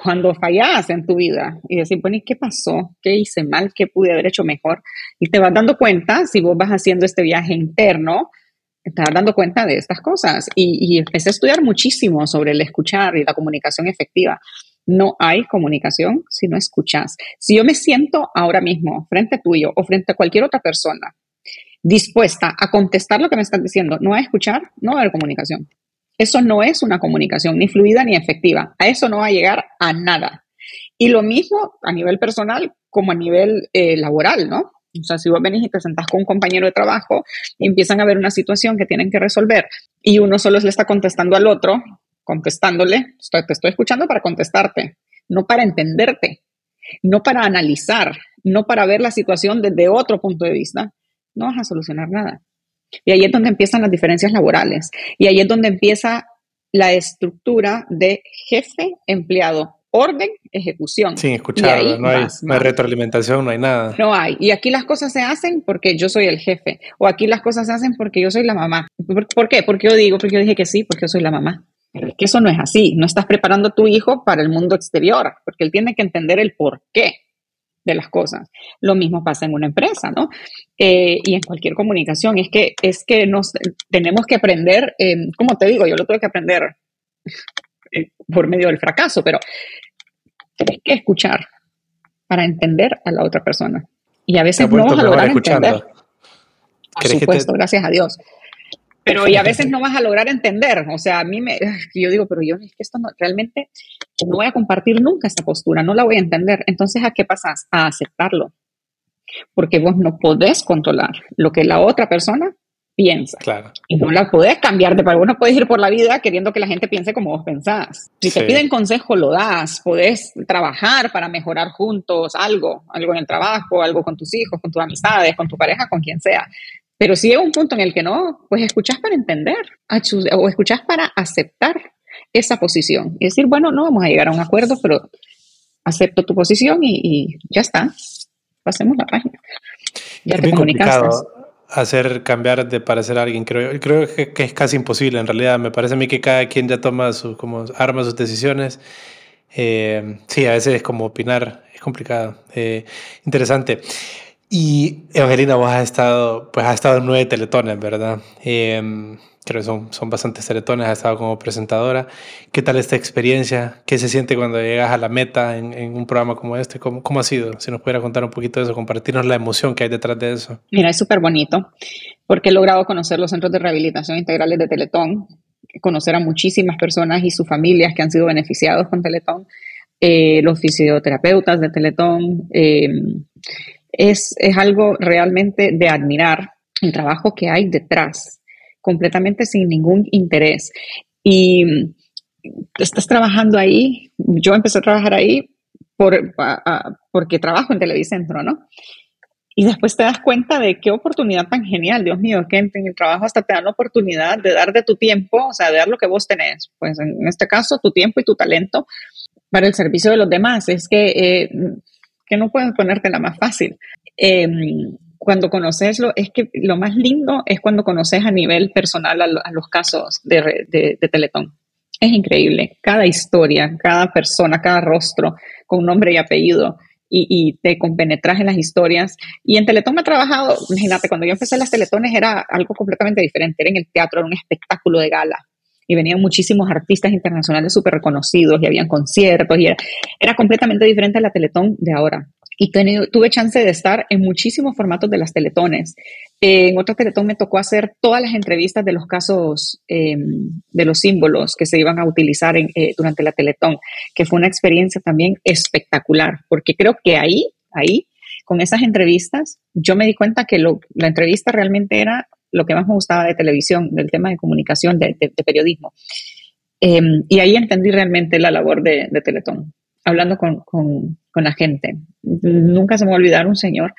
cuando fallas en tu vida y decir, bueno, ¿y qué pasó? ¿Qué hice mal? ¿Qué pude haber hecho mejor? Y te vas dando cuenta, si vos vas haciendo este viaje interno, te vas dando cuenta de estas cosas. Y, y empecé a estudiar muchísimo sobre el escuchar y la comunicación efectiva. No hay comunicación si no escuchas. Si yo me siento ahora mismo frente tuyo o frente a cualquier otra persona dispuesta a contestar lo que me estás diciendo, no a escuchar, no va a haber comunicación. Eso no es una comunicación ni fluida ni efectiva. A eso no va a llegar a nada. Y lo mismo a nivel personal como a nivel eh, laboral, ¿no? O sea, si vos venís y te sentás con un compañero de trabajo y empiezan a ver una situación que tienen que resolver y uno solo le está contestando al otro, contestándole, te estoy escuchando para contestarte, no para entenderte, no para analizar, no para ver la situación desde otro punto de vista, no vas a solucionar nada. Y ahí es donde empiezan las diferencias laborales. Y ahí es donde empieza la estructura de jefe, empleado, orden, ejecución. Sin escuchar, no, hay, retroalimentación, no hay nada. No hay. Y aquí las cosas se hacen porque yo soy el jefe. O aquí las cosas se hacen porque yo soy la mamá. ¿Por, qué? Porque yo digo, porque yo dije que sí, porque yo soy la mamá. Pero es que eso no es así. No estás preparando a tu hijo para el mundo exterior, porque él tiene que entender el por qué de las cosas. Lo mismo pasa en una empresa, ¿no? Eh, y en cualquier comunicación. Es que, es que nos tenemos que aprender, eh, como te digo, yo lo tuve que aprender eh, por medio del fracaso, pero tienes que escuchar para entender a la otra persona. Y a veces no vas a lograr entender. Por supuesto, gracias a Dios. Pero y a veces no vas a lograr entender. O sea, a mí me, [SIGHS] yo digo, pero yo es que esto no, realmente no voy a compartir nunca esta postura, no la voy a entender. Entonces, ¿a qué pasas? A aceptarlo. Porque vos no podés controlar lo que la otra persona piensa. Claro. Y no la podés cambiar de para vos no podés ir por la vida queriendo que la gente piense como vos pensás. Si te piden consejo, lo das. Podés trabajar para mejorar juntos algo, algo en el trabajo, algo con tus hijos, con tus amistades, con tu pareja, con quien sea. Pero si llega un punto en el que no, pues escuchas para entender o escuchas para aceptar esa posición y decir, bueno, no vamos a llegar a un acuerdo, pero acepto tu posición y, ya está. Pasemos la página. Ya es te complicado hacer cambiar de parecer a alguien. Creo, creo que, es casi imposible en realidad. Me parece a mí que cada quien ya toma sus, como arma sus decisiones. Eh, sí, a veces es como opinar, es complicado. Eh, interesante. Y Evangelina, vos has estado, pues has estado en nueve teletones, ¿verdad? Eh, creo que son, son bastantes teletones, has estado como presentadora. ¿Qué tal esta experiencia? ¿Qué se siente cuando llegas a la meta en, en un programa como este? ¿Cómo, ¿Cómo, ha sido? Si nos pudiera contar un poquito de eso, compartirnos la emoción que hay detrás de eso. Mira, es súper bonito porque he logrado conocer los centros de rehabilitación integrales de Teletón, conocer a muchísimas personas y sus familias que han sido beneficiados con Teletón, eh, los fisioterapeutas de Teletón. Eh, es, es algo realmente de admirar el trabajo que hay detrás, completamente sin ningún interés. Y estás trabajando ahí, yo empecé a trabajar ahí por, porque trabajo en Televicentro, ¿no? Y después te das cuenta de qué oportunidad tan genial, Dios mío, que en, el trabajo hasta te dan la oportunidad de dar de tu tiempo, o sea, de dar lo que vos tenés, pues en este caso tu tiempo y tu talento para el servicio de los demás. Es que eh, que no puedes la más fácil. Em, cuando conoceslo, es que lo más lindo es cuando conoces a nivel personal a, los casos de, de, Teletón. Es increíble. Cada historia, cada persona, cada rostro con nombre y apellido. Y, te compenetras en las historias. Y en Teletón me ha trabajado, imagínate, cuando yo empecé las Teletones era algo completamente diferente. Era en el teatro, era un espectáculo de gala. Y venían muchísimos artistas internacionales súper reconocidos y habían conciertos. Y era, era completamente diferente a la Teletón de ahora y tuve chance de estar en muchísimos formatos de las teletones. en otro teletón me tocó hacer todas las entrevistas de los casos em, de los símbolos que se iban a utilizar eh, durante la teletón, que fue una experiencia también espectacular, porque creo que ahí, ahí, con esas entrevistas, yo me di cuenta que la entrevista realmente era lo que más me gustaba de televisión, del tema de comunicación, de, periodismo. Em, y ahí entendí realmente la labor de, de Teletón hablando con, con, con, la gente. Nunca se me va a olvidar un señor,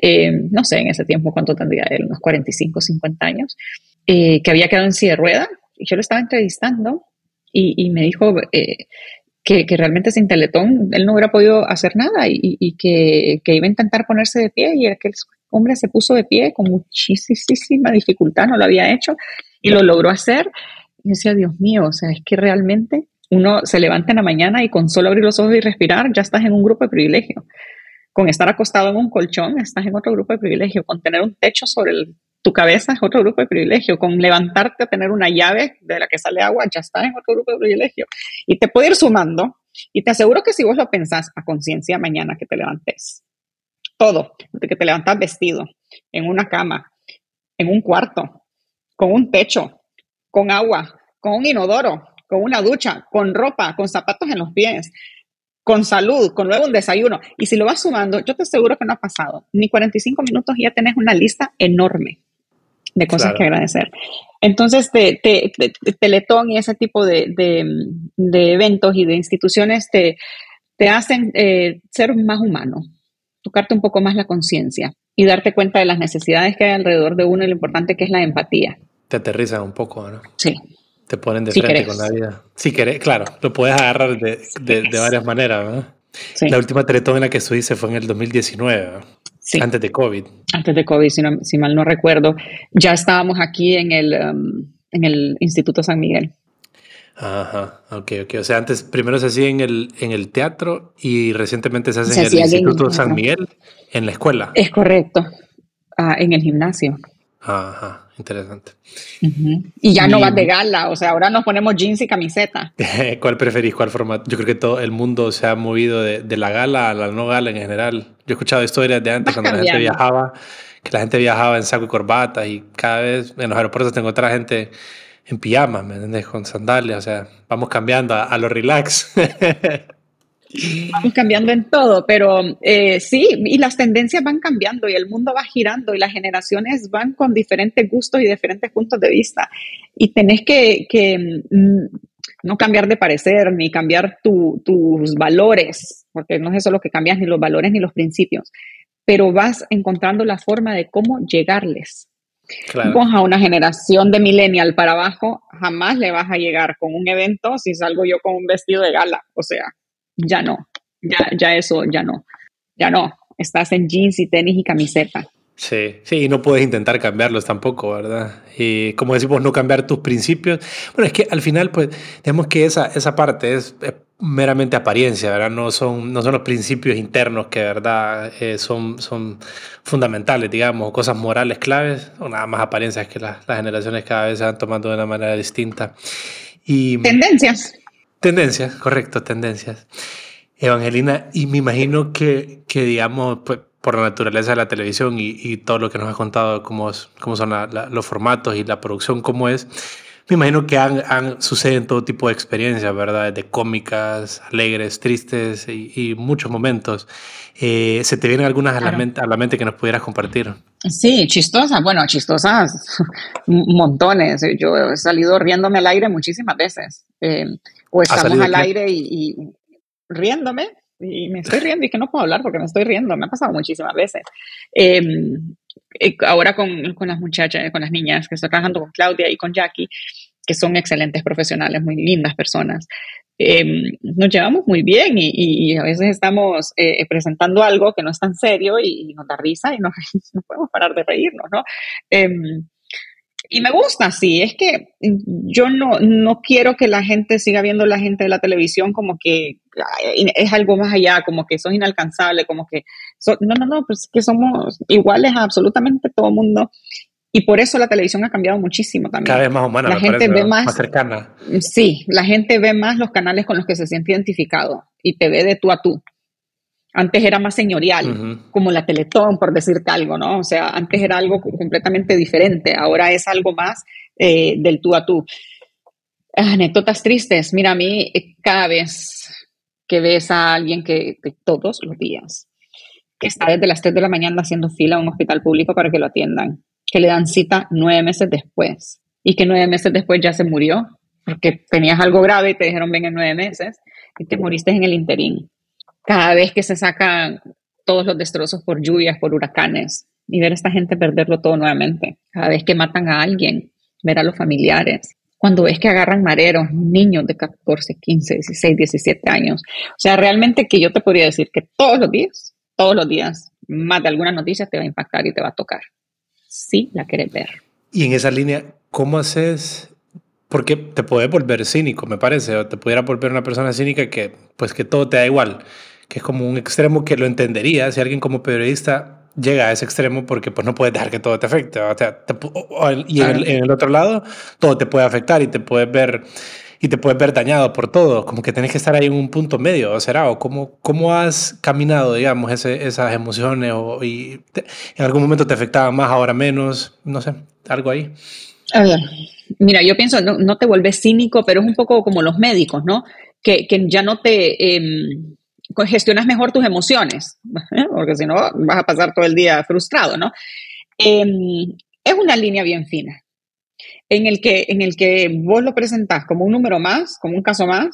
eh, no sé en ese tiempo cuánto tendría él, unos 45, 50 años, eh, que había quedado en silla de rueda y yo lo estaba entrevistando y, y me dijo eh, que, que, realmente sin Teletón él no hubiera podido hacer nada y, que, que, iba a intentar ponerse de pie y aquel hombre se puso de pie con muchísima dificultad, no lo había hecho y lo logró hacer. Y decía, Dios mío, o sea, es que realmente uno se levanta en la mañana y con solo abrir los ojos y respirar ya estás en un grupo de privilegio. Con estar acostado en un colchón estás en otro grupo de privilegio. Con tener un techo sobre tu cabeza es otro grupo de privilegio. Con levantarte a tener una llave de la que sale agua ya estás en otro grupo de privilegio. Y te puede ir sumando. Y te aseguro que si vos lo pensás a conciencia mañana que te levantes, todo, de que te levantas vestido, en una cama, en un cuarto, con un techo, con agua, con un inodoro, con una ducha, con ropa, con zapatos en los pies, con salud, con luego un desayuno. Y si lo vas sumando, yo te aseguro que no ha pasado ni 45 minutos y ya tenés una lista enorme de cosas que agradecer. Entonces, te, Teletón y ese tipo de, eventos y de instituciones te, te hacen eh, ser más humano, tocarte un poco más la conciencia y darte cuenta de las necesidades que hay alrededor de uno y lo importante que es la empatía. Te aterriza un poco, ¿no? Sí, te ponen de frente con la vida. Si querés, claro, lo puedes agarrar de, de, varias maneras. La última Teletón en la que estuviste fue en el 2019, antes de COVID. Antes de COVID, si, si, mal no recuerdo. Ya estábamos aquí en el, um, en el Instituto San Miguel. Ajá, ok, ok. O sea, antes primero se hacía en el, en el teatro y recientemente se hace en el Instituto San Miguel, en la escuela. Es correcto, ah, en el gimnasio. Ajá, interesante. Y ya no vas de gala, o sea, ahora nos ponemos jeans y camiseta. [LAUGHS] ¿Cuál preferís? ¿Cuál formato? Yo creo que todo el mundo se ha movido de, de, la gala a la no gala en general. Yo he escuchado historias de antes cuando la gente viajaba, que la gente viajaba en saco y corbata y cada vez en los aeropuertos te encontrás gente en pijama, ¿me entiendes? Con sandalias, o sea, vamos cambiando a, a lo relax. [LAUGHS] Vamos cambiando en todo, pero eh, sí, y las tendencias van cambiando y el mundo va girando y las generaciones van con diferentes gustos y diferentes puntos de vista. Y tenés que, mm, no cambiar de parecer ni cambiar tus valores, porque no es eso lo que cambias, ni los valores ni los principios, pero vas encontrando la forma de cómo llegarles. Claro. a una generación de millennial para abajo, jamás le vas a llegar con un evento si salgo yo con un vestido de gala. O sea, ya no, ya, ya eso, ya no, ya no, estás en jeans y tenis y camiseta. Sí, sí, y no puedes intentar cambiarlos tampoco, ¿verdad? Y como decimos, no cambiar tus principios. Bueno, es que al final, pues, digamos que esa, esa parte es, meramente apariencia, ¿verdad? No son, no son los principios internos que, ¿verdad? Eh, son, son fundamentales, digamos, cosas morales claves, o nada más apariencias que las, las generaciones cada vez se van tomando de una manera distinta. Y, Tendencias. Tendencias, correcto, tendencias. Evangelina, y me imagino que, que digamos, pues, por la naturaleza de la televisión y, y, todo lo que nos has contado, cómo, cómo son los formatos y la producción, cómo es, me imagino que han, han, suceden todo tipo de experiencias, ¿verdad? De cómicas, alegres, tristes y, y muchos momentos. Eh, ¿Se te vienen algunas a, la mente, a la mente que nos pudieras compartir? Sí, chistosas, bueno, chistosas [LAUGHS] montones. Yo he salido riéndome al aire muchísimas veces. Eh, o estamos al aire y, riéndome y me estoy [LAUGHS] riendo y que no puedo hablar porque me estoy riendo, me ha pasado muchísimas veces. Em, eh, ahora con, con, las muchachas, con las niñas que estoy trabajando con Claudia y con Jackie, que son excelentes profesionales, muy lindas personas. Em, nos llevamos muy bien y, a veces estamos eh, presentando algo que no es tan serio y, nos da risa y no, [LAUGHS] no podemos parar de reírnos, ¿no? Y me gusta, sí, es que yo no, no quiero que la gente siga viendo la gente de la televisión como que es algo más allá, como que sos inalcanzable, como que... no, no, no, pues que somos iguales a absolutamente todo el mundo. Y por eso la televisión ha cambiado muchísimo también. Cada vez más humana, la gente ve más, más, cercana. Sí, la gente ve más los canales con los que se siente identificado y te ve de tú a tú. Antes era más señorial, como la Teletón, por decirte algo, ¿no? O sea, antes era algo completamente diferente, ahora es algo más eh, del tú a tú. Anécdotas tristes. Mira, a mí eh, cada vez que ves a alguien que, todos los días, que está desde las 3 de la mañana haciendo fila a un hospital público para que lo atiendan, que le dan cita nueve meses después y que nueve meses después ya se murió porque tenías algo grave y te dijeron ven en nueve meses y te moriste en el interín cada vez que se sacan todos los destrozos por lluvias, por huracanes, y ver a esta gente perderlo todo nuevamente. Cada vez que matan a alguien, ver a los familiares. Cuando ves que agarran mareros, niños de 14, 15, 16, 17 años. O sea, realmente que yo te podría decir que todos los días, todos los días, más de alguna noticia te va a impactar y te va a tocar. Sí, la quieres ver. Y en esa línea, ¿cómo haces porque te puedes volver cínico, me parece, o te pudiera volver una persona cínica que, pues, que todo te da igual que es como un extremo que lo entendería si alguien como periodista llega a ese extremo porque pues no puedes dejar que todo te afecte. O sea, y en el, otro lado, todo te puede afectar y te puedes ver y te puedes ver dañado por todo, como que tenés que estar ahí en un punto medio, ¿o será? ¿O cómo, cómo has caminado, digamos, ese, esas emociones? O, y ¿En algún momento te afectaba más, ahora menos? No sé, algo ahí. A ver, mira, yo pienso, no, no te vuelves cínico, pero es un poco como los médicos, ¿no? Que, que ya no te... Em, gestionas mejor tus emociones, [LAUGHS] porque si no vas a pasar todo el día frustrado, ¿no? Em, es una línea bien fina, en el, que, en el que vos lo presentás como un número más, como un caso más,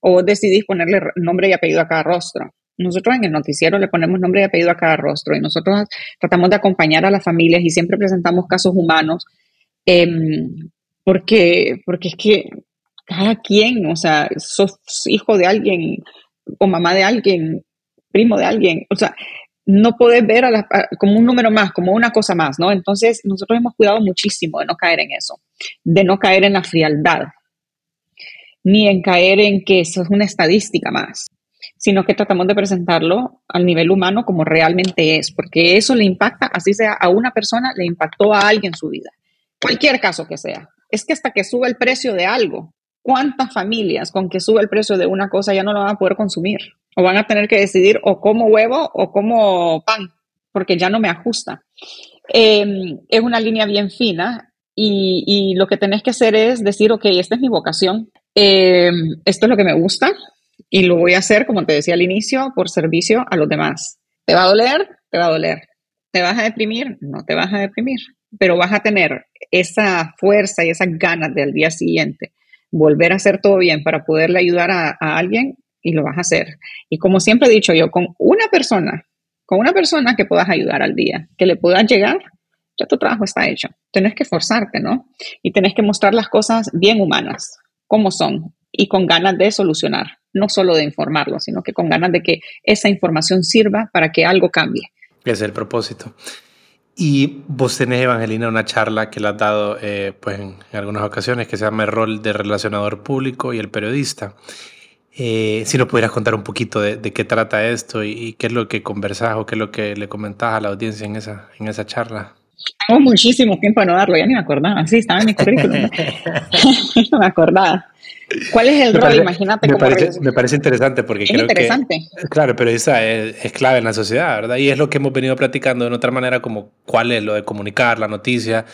o decidís ponerle nombre y apellido a cada rostro. Nosotros en el noticiero le ponemos nombre y apellido a cada rostro y nosotros tratamos de acompañar a las familias y siempre presentamos casos humanos em, porque, porque es que cada quien, o sea, sos hijo de alguien o mamá de alguien, primo de alguien, o sea, no puedes ver a como un número más, como una cosa más, ¿no? Entonces, nosotros hemos cuidado muchísimo de no caer en eso, de no caer en la frialdad, ni en caer en que eso es una estadística más, sino que tratamos de presentarlo al nivel humano como realmente es, porque eso le impacta, así sea a una persona, le impactó a alguien su vida, cualquier caso que sea. Es que hasta que sube el precio de algo, ¿Cuántas familias con que sube el precio de una cosa ya no lo van a poder consumir? O van a tener que decidir o como huevo o como pan, porque ya no me ajusta. Em, es una línea bien fina y, lo que tenés que hacer es decir, ok, esta es mi vocación, em, esto es lo que me gusta y lo voy a hacer, como te decía al inicio, por servicio a los demás. ¿Te va a doler? Te va a doler. ¿Te vas a deprimir? No te vas a deprimir, pero vas a tener esa fuerza y esas ganas del día siguiente volver a hacer todo bien para poderle ayudar a, alguien y lo vas a hacer. Y como siempre he dicho yo, con una persona, con una persona que puedas ayudar al día, que le puedas llegar, ya tu trabajo está hecho. Tienes que esforzarte, ¿no? Y tienes que mostrar las cosas bien humanas, como son, y con ganas de solucionar, no solo de informarlo, sino que con ganas de que esa información sirva para que algo cambie. Ese es el propósito. Y vos tenés, Evangelina, una charla que le has dado eh, pues en, algunas ocasiones que se llama El rol de relacionador público y el periodista. Eh, si nos pudieras contar un poquito de, qué trata esto y, qué es lo que conversás o qué es lo que le comentás a la audiencia en esa, en esa charla. Tengo muchísimo tiempo a no darlo, ya ni me acordaba. Sí, estaba en mi currículum. [LAUGHS] [LAUGHS] no me acordaba. ¿Cuál es el rol? Imagínate me parece, me parece interesante porque es creo interesante. que. Claro, pero esa es, clave en la sociedad, ¿verdad? Y es lo que hemos venido platicando de otra manera, como cuál es lo de comunicar la noticia,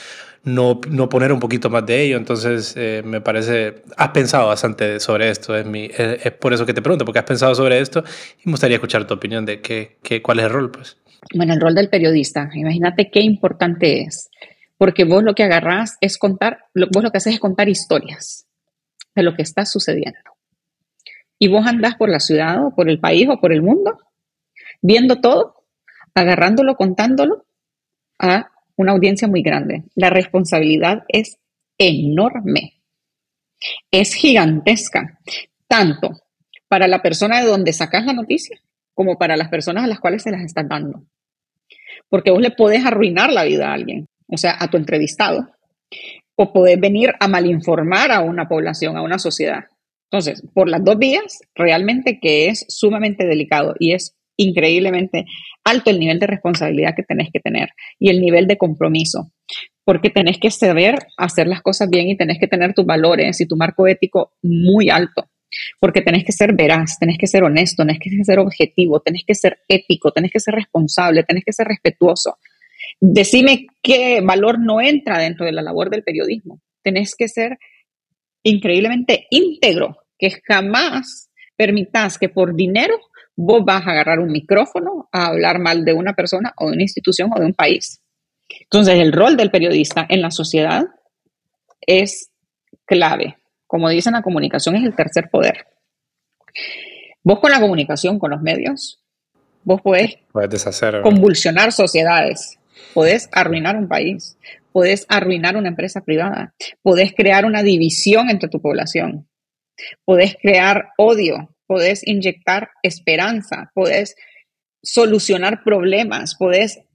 no, no poner un poquito más de ello. Entonces, eh, me parece. Has pensado bastante sobre esto, es, mi, es, por eso que te pregunto, porque has pensado sobre esto y me gustaría escuchar tu opinión de qué, qué, cuál es el rol, pues. Bueno, el rol del periodista, imagínate qué importante es, porque vos lo que agarrás es contar, vos lo que haces es contar historias de lo que está sucediendo. Y vos andás por la ciudad o por el país o por el mundo, viendo todo, agarrándolo, contándolo a una audiencia muy grande. La responsabilidad es enorme, es gigantesca, tanto para la persona de donde sacas la noticia como para las personas a las cuales se las estás dando. Porque vos le podés arruinar la vida a alguien, o sea, a tu entrevistado, o podés venir a malinformar a una población, a una sociedad. Entonces, por las dos vías, realmente que es sumamente delicado y es increíblemente alto el nivel de responsabilidad que tenés que tener y el nivel de compromiso, porque tenés que saber hacer las cosas bien y tenés que tener tus valores y tu marco ético muy alto, porque tenés que ser veraz, tenés que ser honesto, tenés que ser objetivo, tenés que ser ético, tenés que ser responsable, tenés que ser respetuoso. Decime qué valor no entra dentro de la labor del periodismo. Tenés que ser increíblemente íntegro, que jamás permitas que por dinero vos vas a agarrar un micrófono a hablar mal de una persona o de una institución o de un país. Entonces, el rol del periodista en la sociedad es clave. Como dicen, la comunicación es el tercer poder. Vos con la comunicación, con los medios, vos podés, deshacer, convulsionar sociedades, podés arruinar un país, podés arruinar una empresa privada, podés crear una división entre tu población, podés crear odio, podés inyectar esperanza, podés solucionar problemas, podés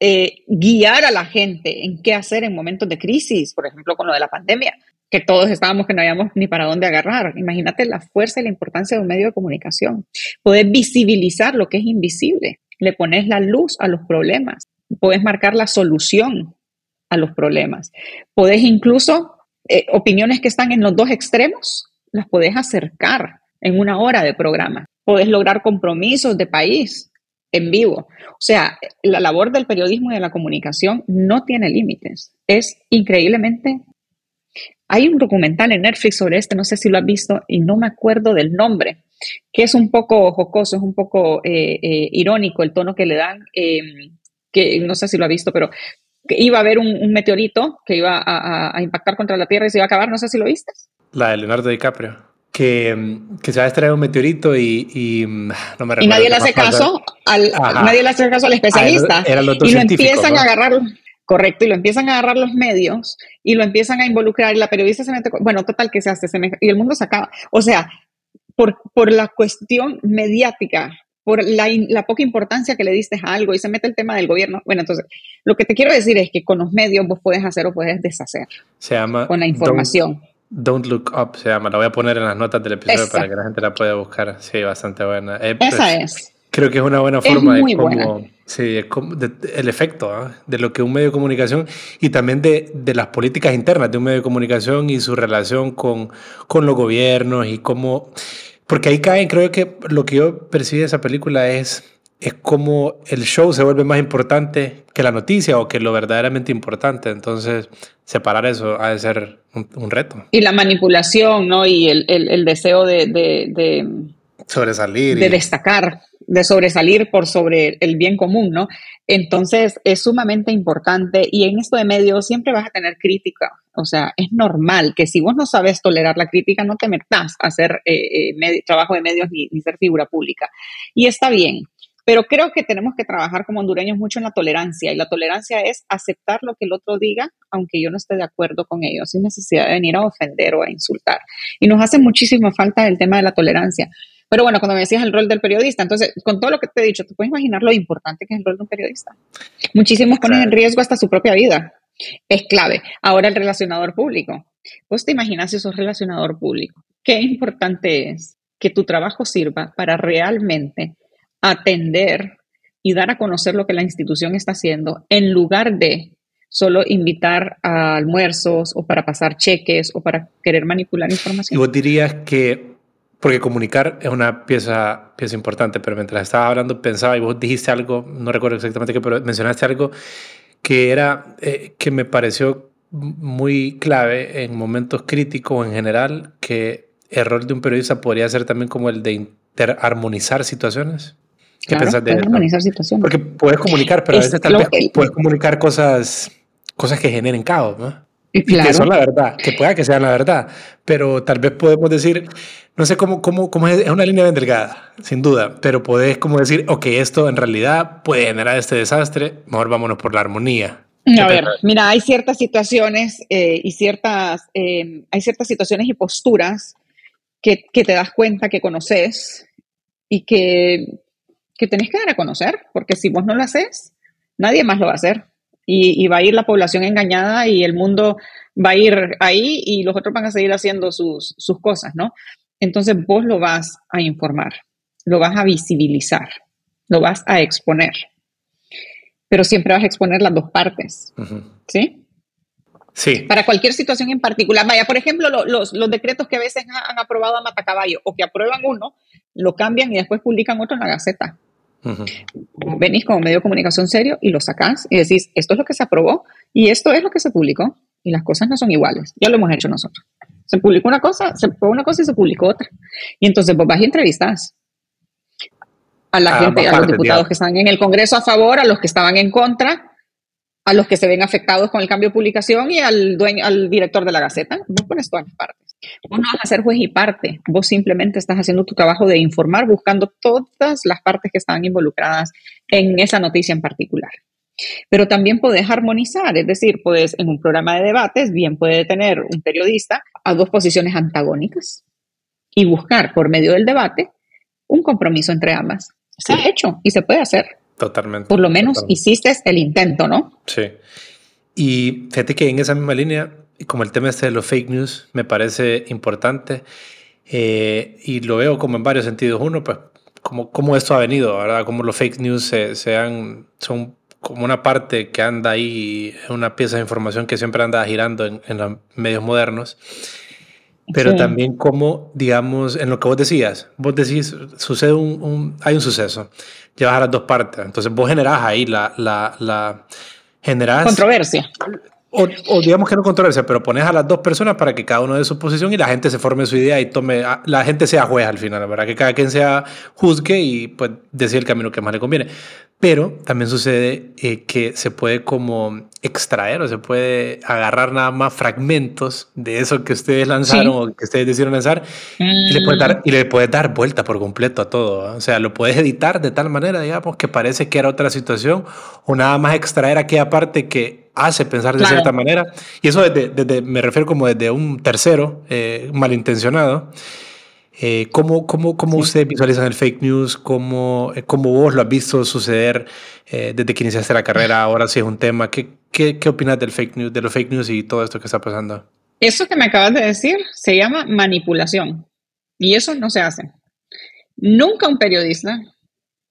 eh, guiar a la gente en qué hacer en momentos de crisis, por ejemplo, con lo de la pandemia, que todos estábamos que no habíamos ni para dónde agarrar. Imagínate la fuerza y la importancia de un medio de comunicación. Podés visibilizar lo que es invisible, le pones la luz a los problemas, podés marcar la solución a los problemas, podés incluso eh, opiniones que están en los dos extremos, las podés acercar en una hora de programa. Podés lograr compromisos de país en vivo. O sea, la labor del periodismo y de la comunicación no tiene límites. Es increíblemente... Hay un documental en Netflix sobre este, no sé si lo has visto y no me acuerdo del nombre, que es un poco jocoso, es un poco eh, eh, irónico el tono que le dan, em, que no sé si lo has visto, pero que iba a haber un, meteorito que iba a, a, impactar contra la Tierra y se iba a acabar, no sé si lo viste. La de Leonardo DiCaprio que, que, se va a extraer un meteorito y, y mm, no me recuerdo. Y nadie le hace caso al, nadie le hace caso al especialista. Ah, y lo empiezan a agarrar, correcto, y lo empiezan a agarrar los medios y lo empiezan a involucrar y la periodista se mete, bueno, total que se hace, y el mundo se acaba. O sea, por, por la cuestión mediática, por la, la, poca importancia que le diste a algo y se mete el tema del gobierno. Bueno, entonces, lo que te quiero decir es que con los medios vos puedes hacer o puedes deshacer. Se llama. Con la información. Don't Look Up se llama. La voy a poner en las notas del episodio para que la gente la pueda buscar. Sí, bastante buena. Eh, Esa pues, es. Creo que es una buena forma de cómo. Sí, el efecto ¿ah? de lo que un medio de comunicación y también de, de, las políticas internas de un medio de comunicación y su relación con, con los gobiernos y cómo. Porque ahí caen, creo que lo que yo percibí de esa película es es como el show se vuelve más importante que la noticia o que lo verdaderamente importante. Entonces, separar eso ha de ser un, reto. Y la manipulación, ¿no? Y el, el, deseo de, de, sobresalir. De destacar, de sobresalir por sobre el bien común, ¿no? Entonces, es sumamente importante y en esto de medios siempre vas a tener crítica. O sea, es normal que si vos no sabes tolerar la crítica, no te metas a hacer eh, eh, trabajo de medios ni, ni ser figura pública. Y está bien pero creo que tenemos que trabajar como hondureños mucho en la tolerancia y la tolerancia es aceptar lo que el otro diga, aunque yo no esté de acuerdo con ello, sin necesidad de venir a ofender o a insultar. Y nos hace muchísima falta el tema de la tolerancia. Pero bueno, cuando me decías el rol del periodista, entonces, con todo lo que te he dicho, ¿te puedes imaginar lo importante que es el rol de un periodista? Muchísimos ponen en riesgo hasta su propia vida. Es clave. Ahora el relacionador público. ¿Vos te imaginas si sos relacionador público? Qué importante es que tu trabajo sirva para realmente atender y dar a conocer lo que la institución está haciendo en lugar de solo invitar a almuerzos o para pasar cheques o para querer manipular información. Y vos dirías que, porque comunicar es una pieza, pieza importante, pero mientras estaba hablando pensaba y vos dijiste algo, no recuerdo exactamente qué, pero mencionaste algo que era, eh, que me pareció muy clave en momentos críticos en general, que el rol de un periodista podría ser también como el de interarmonizar situaciones. ¿Qué claro, de situaciones. Porque puedes comunicar, pero a veces tal vez puedes comunicar cosas, cosas que generen caos, ¿no? Y, claro. que son la verdad, que pueda que sean la verdad, pero tal vez podemos decir, no sé cómo, cómo, cómo es, es una línea bien delgada, sin duda, pero podés como decir, ok, esto en realidad puede generar este desastre, mejor vámonos por la armonía. A ver, mira, hay ciertas situaciones eh, y ciertas, eh, hay ciertas situaciones y posturas que, que te das cuenta que conoces y que que tenés que dar a conocer, porque si vos no lo haces, nadie más lo va a hacer. y, va a ir la población engañada y el mundo va a ir ahí y los otros van a seguir haciendo sus, sus cosas, ¿no? Entonces vos lo vas a informar, lo vas a visibilizar, lo vas a exponer, pero siempre vas a exponer las dos partes, ¿sí? Sí. Para cualquier situación en particular. Vaya, por ejemplo, los, los, decretos que a veces han aprobado a Matacaballo o que aprueban uno, lo cambian y después publican otro en la Gaceta. Venís como medio de comunicación serio y lo sacás y decís, esto es lo que se aprobó y esto es lo que se publicó y las cosas no son iguales. Ya lo hemos hecho nosotros. Se publicó una cosa, se aprobó una cosa y se publicó otra. Y entonces vos vas y entrevistas a la gente, a los diputados que están en el Congreso a favor, a los que estaban en contra, a los que se ven afectados con el cambio de publicación y al dueño, al director de la Gaceta. Vos pones todas las partes. Vos no vas a ser juez y parte. Vos simplemente estás haciendo tu trabajo de informar, buscando todas las partes que están involucradas en esa noticia en particular. Pero también puedes armonizar, es decir, puedes en un programa de debates, bien puede tener un periodista a dos posiciones antagónicas y buscar por medio del debate un compromiso entre ambas. Se ha hecho y se puede hacer. Totalmente. Por lo menos hiciste el intento, ¿no? Sí. Y fíjate que en esa misma línea, como el tema este de los fake news me parece importante eh, y lo veo como en varios sentidos. Uno, pues, como, cómo esto ha venido, ¿verdad? Cómo los fake news se, son como una parte que anda ahí, una pieza de información que siempre anda girando en, en los medios modernos. Pero también como, digamos, en lo que vos decías, vos decís, sucede un, hay un suceso, llevas a las dos partes, entonces vos generás ahí la, la, la generás... Controversia. O, digamos que no controversia, pero pones a las dos personas para que cada uno de su posición y la gente se forme su idea y tome, la gente sea juez al final, para que cada quien sea juzgue y pues decir el camino que más le conviene. Pero también sucede eh, que se puede como extraer o se puede agarrar nada más fragmentos de eso que ustedes lanzaron o que ustedes decidieron lanzar y, le puede dar, y le puedes dar vuelta por completo a todo. O sea, lo puedes editar de tal manera, digamos, que parece que era otra situación o nada más extraer aquella parte que hace pensar de cierta manera. Y eso desde, desde, me refiero como desde un tercero eh, malintencionado. Eh, ¿Cómo, cómo, cómo usted visualiza el fake news? ¿Cómo, eh, ¿Cómo, vos lo has visto suceder eh, desde que iniciaste la carrera? Ahora sí es un tema. ¿Qué, qué, qué opinas del fake news, de los fake news y todo esto que está pasando? Eso que me acabas de decir se llama manipulación. Y eso no se hace. Nunca un periodista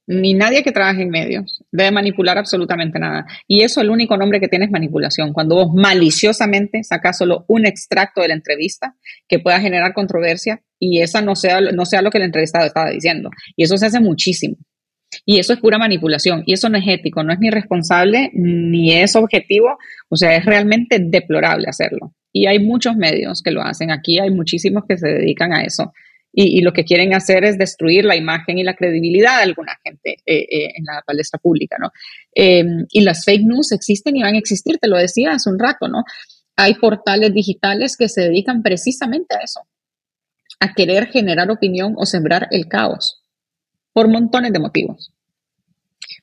ni nadie que trabaje en medios debe manipular absolutamente nada. Y eso el único nombre que tiene es manipulación. Cuando vos maliciosamente sacas solo un extracto de la entrevista que pueda generar controversia y esa no sea, no sea lo que el entrevistado estaba diciendo. Y eso se hace muchísimo. Y eso es pura manipulación. Y eso no es ético, no es ni responsable, ni es objetivo. O sea, es realmente deplorable hacerlo. Y hay muchos medios que lo hacen. Aquí hay muchísimos que se dedican a eso y, lo que quieren hacer es destruir la imagen y la credibilidad de alguna gente eh, eh, en la palestra pública, ¿no? Em, y las fake news existen y van a existir, te lo decía hace un rato, ¿no? Hay portales digitales que se dedican precisamente a eso, a querer generar opinión o sembrar el caos, por montones de motivos.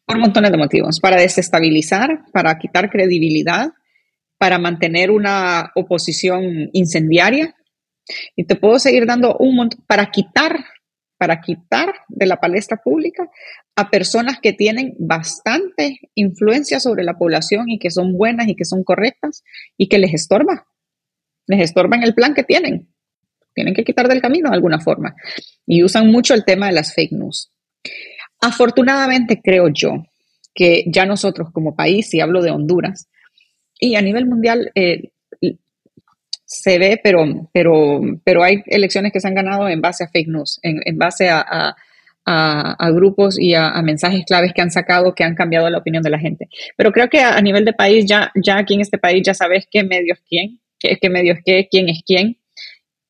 Por montones de motivos, para desestabilizar, para quitar credibilidad, para mantener una oposición incendiaria, y te puedo seguir dando un montón para quitar, para quitar de la palestra pública a personas que tienen bastante influencia sobre la población y que son buenas y que son correctas y que les estorba. Les estorba en el plan que tienen. Tienen que quitar del camino de alguna forma. Y usan mucho el tema de las fake news. Afortunadamente creo yo que ya nosotros como país, y hablo de Honduras, y a nivel mundial, eh, se ve, pero, pero, pero hay elecciones que se han ganado en base a fake news, en, base a, grupos y a, mensajes claves que han sacado que han cambiado la opinión de la gente. Pero creo que a, nivel de país, ya, ya aquí en este país ya sabes qué medios quién, qué, qué medios qué, quién es quién.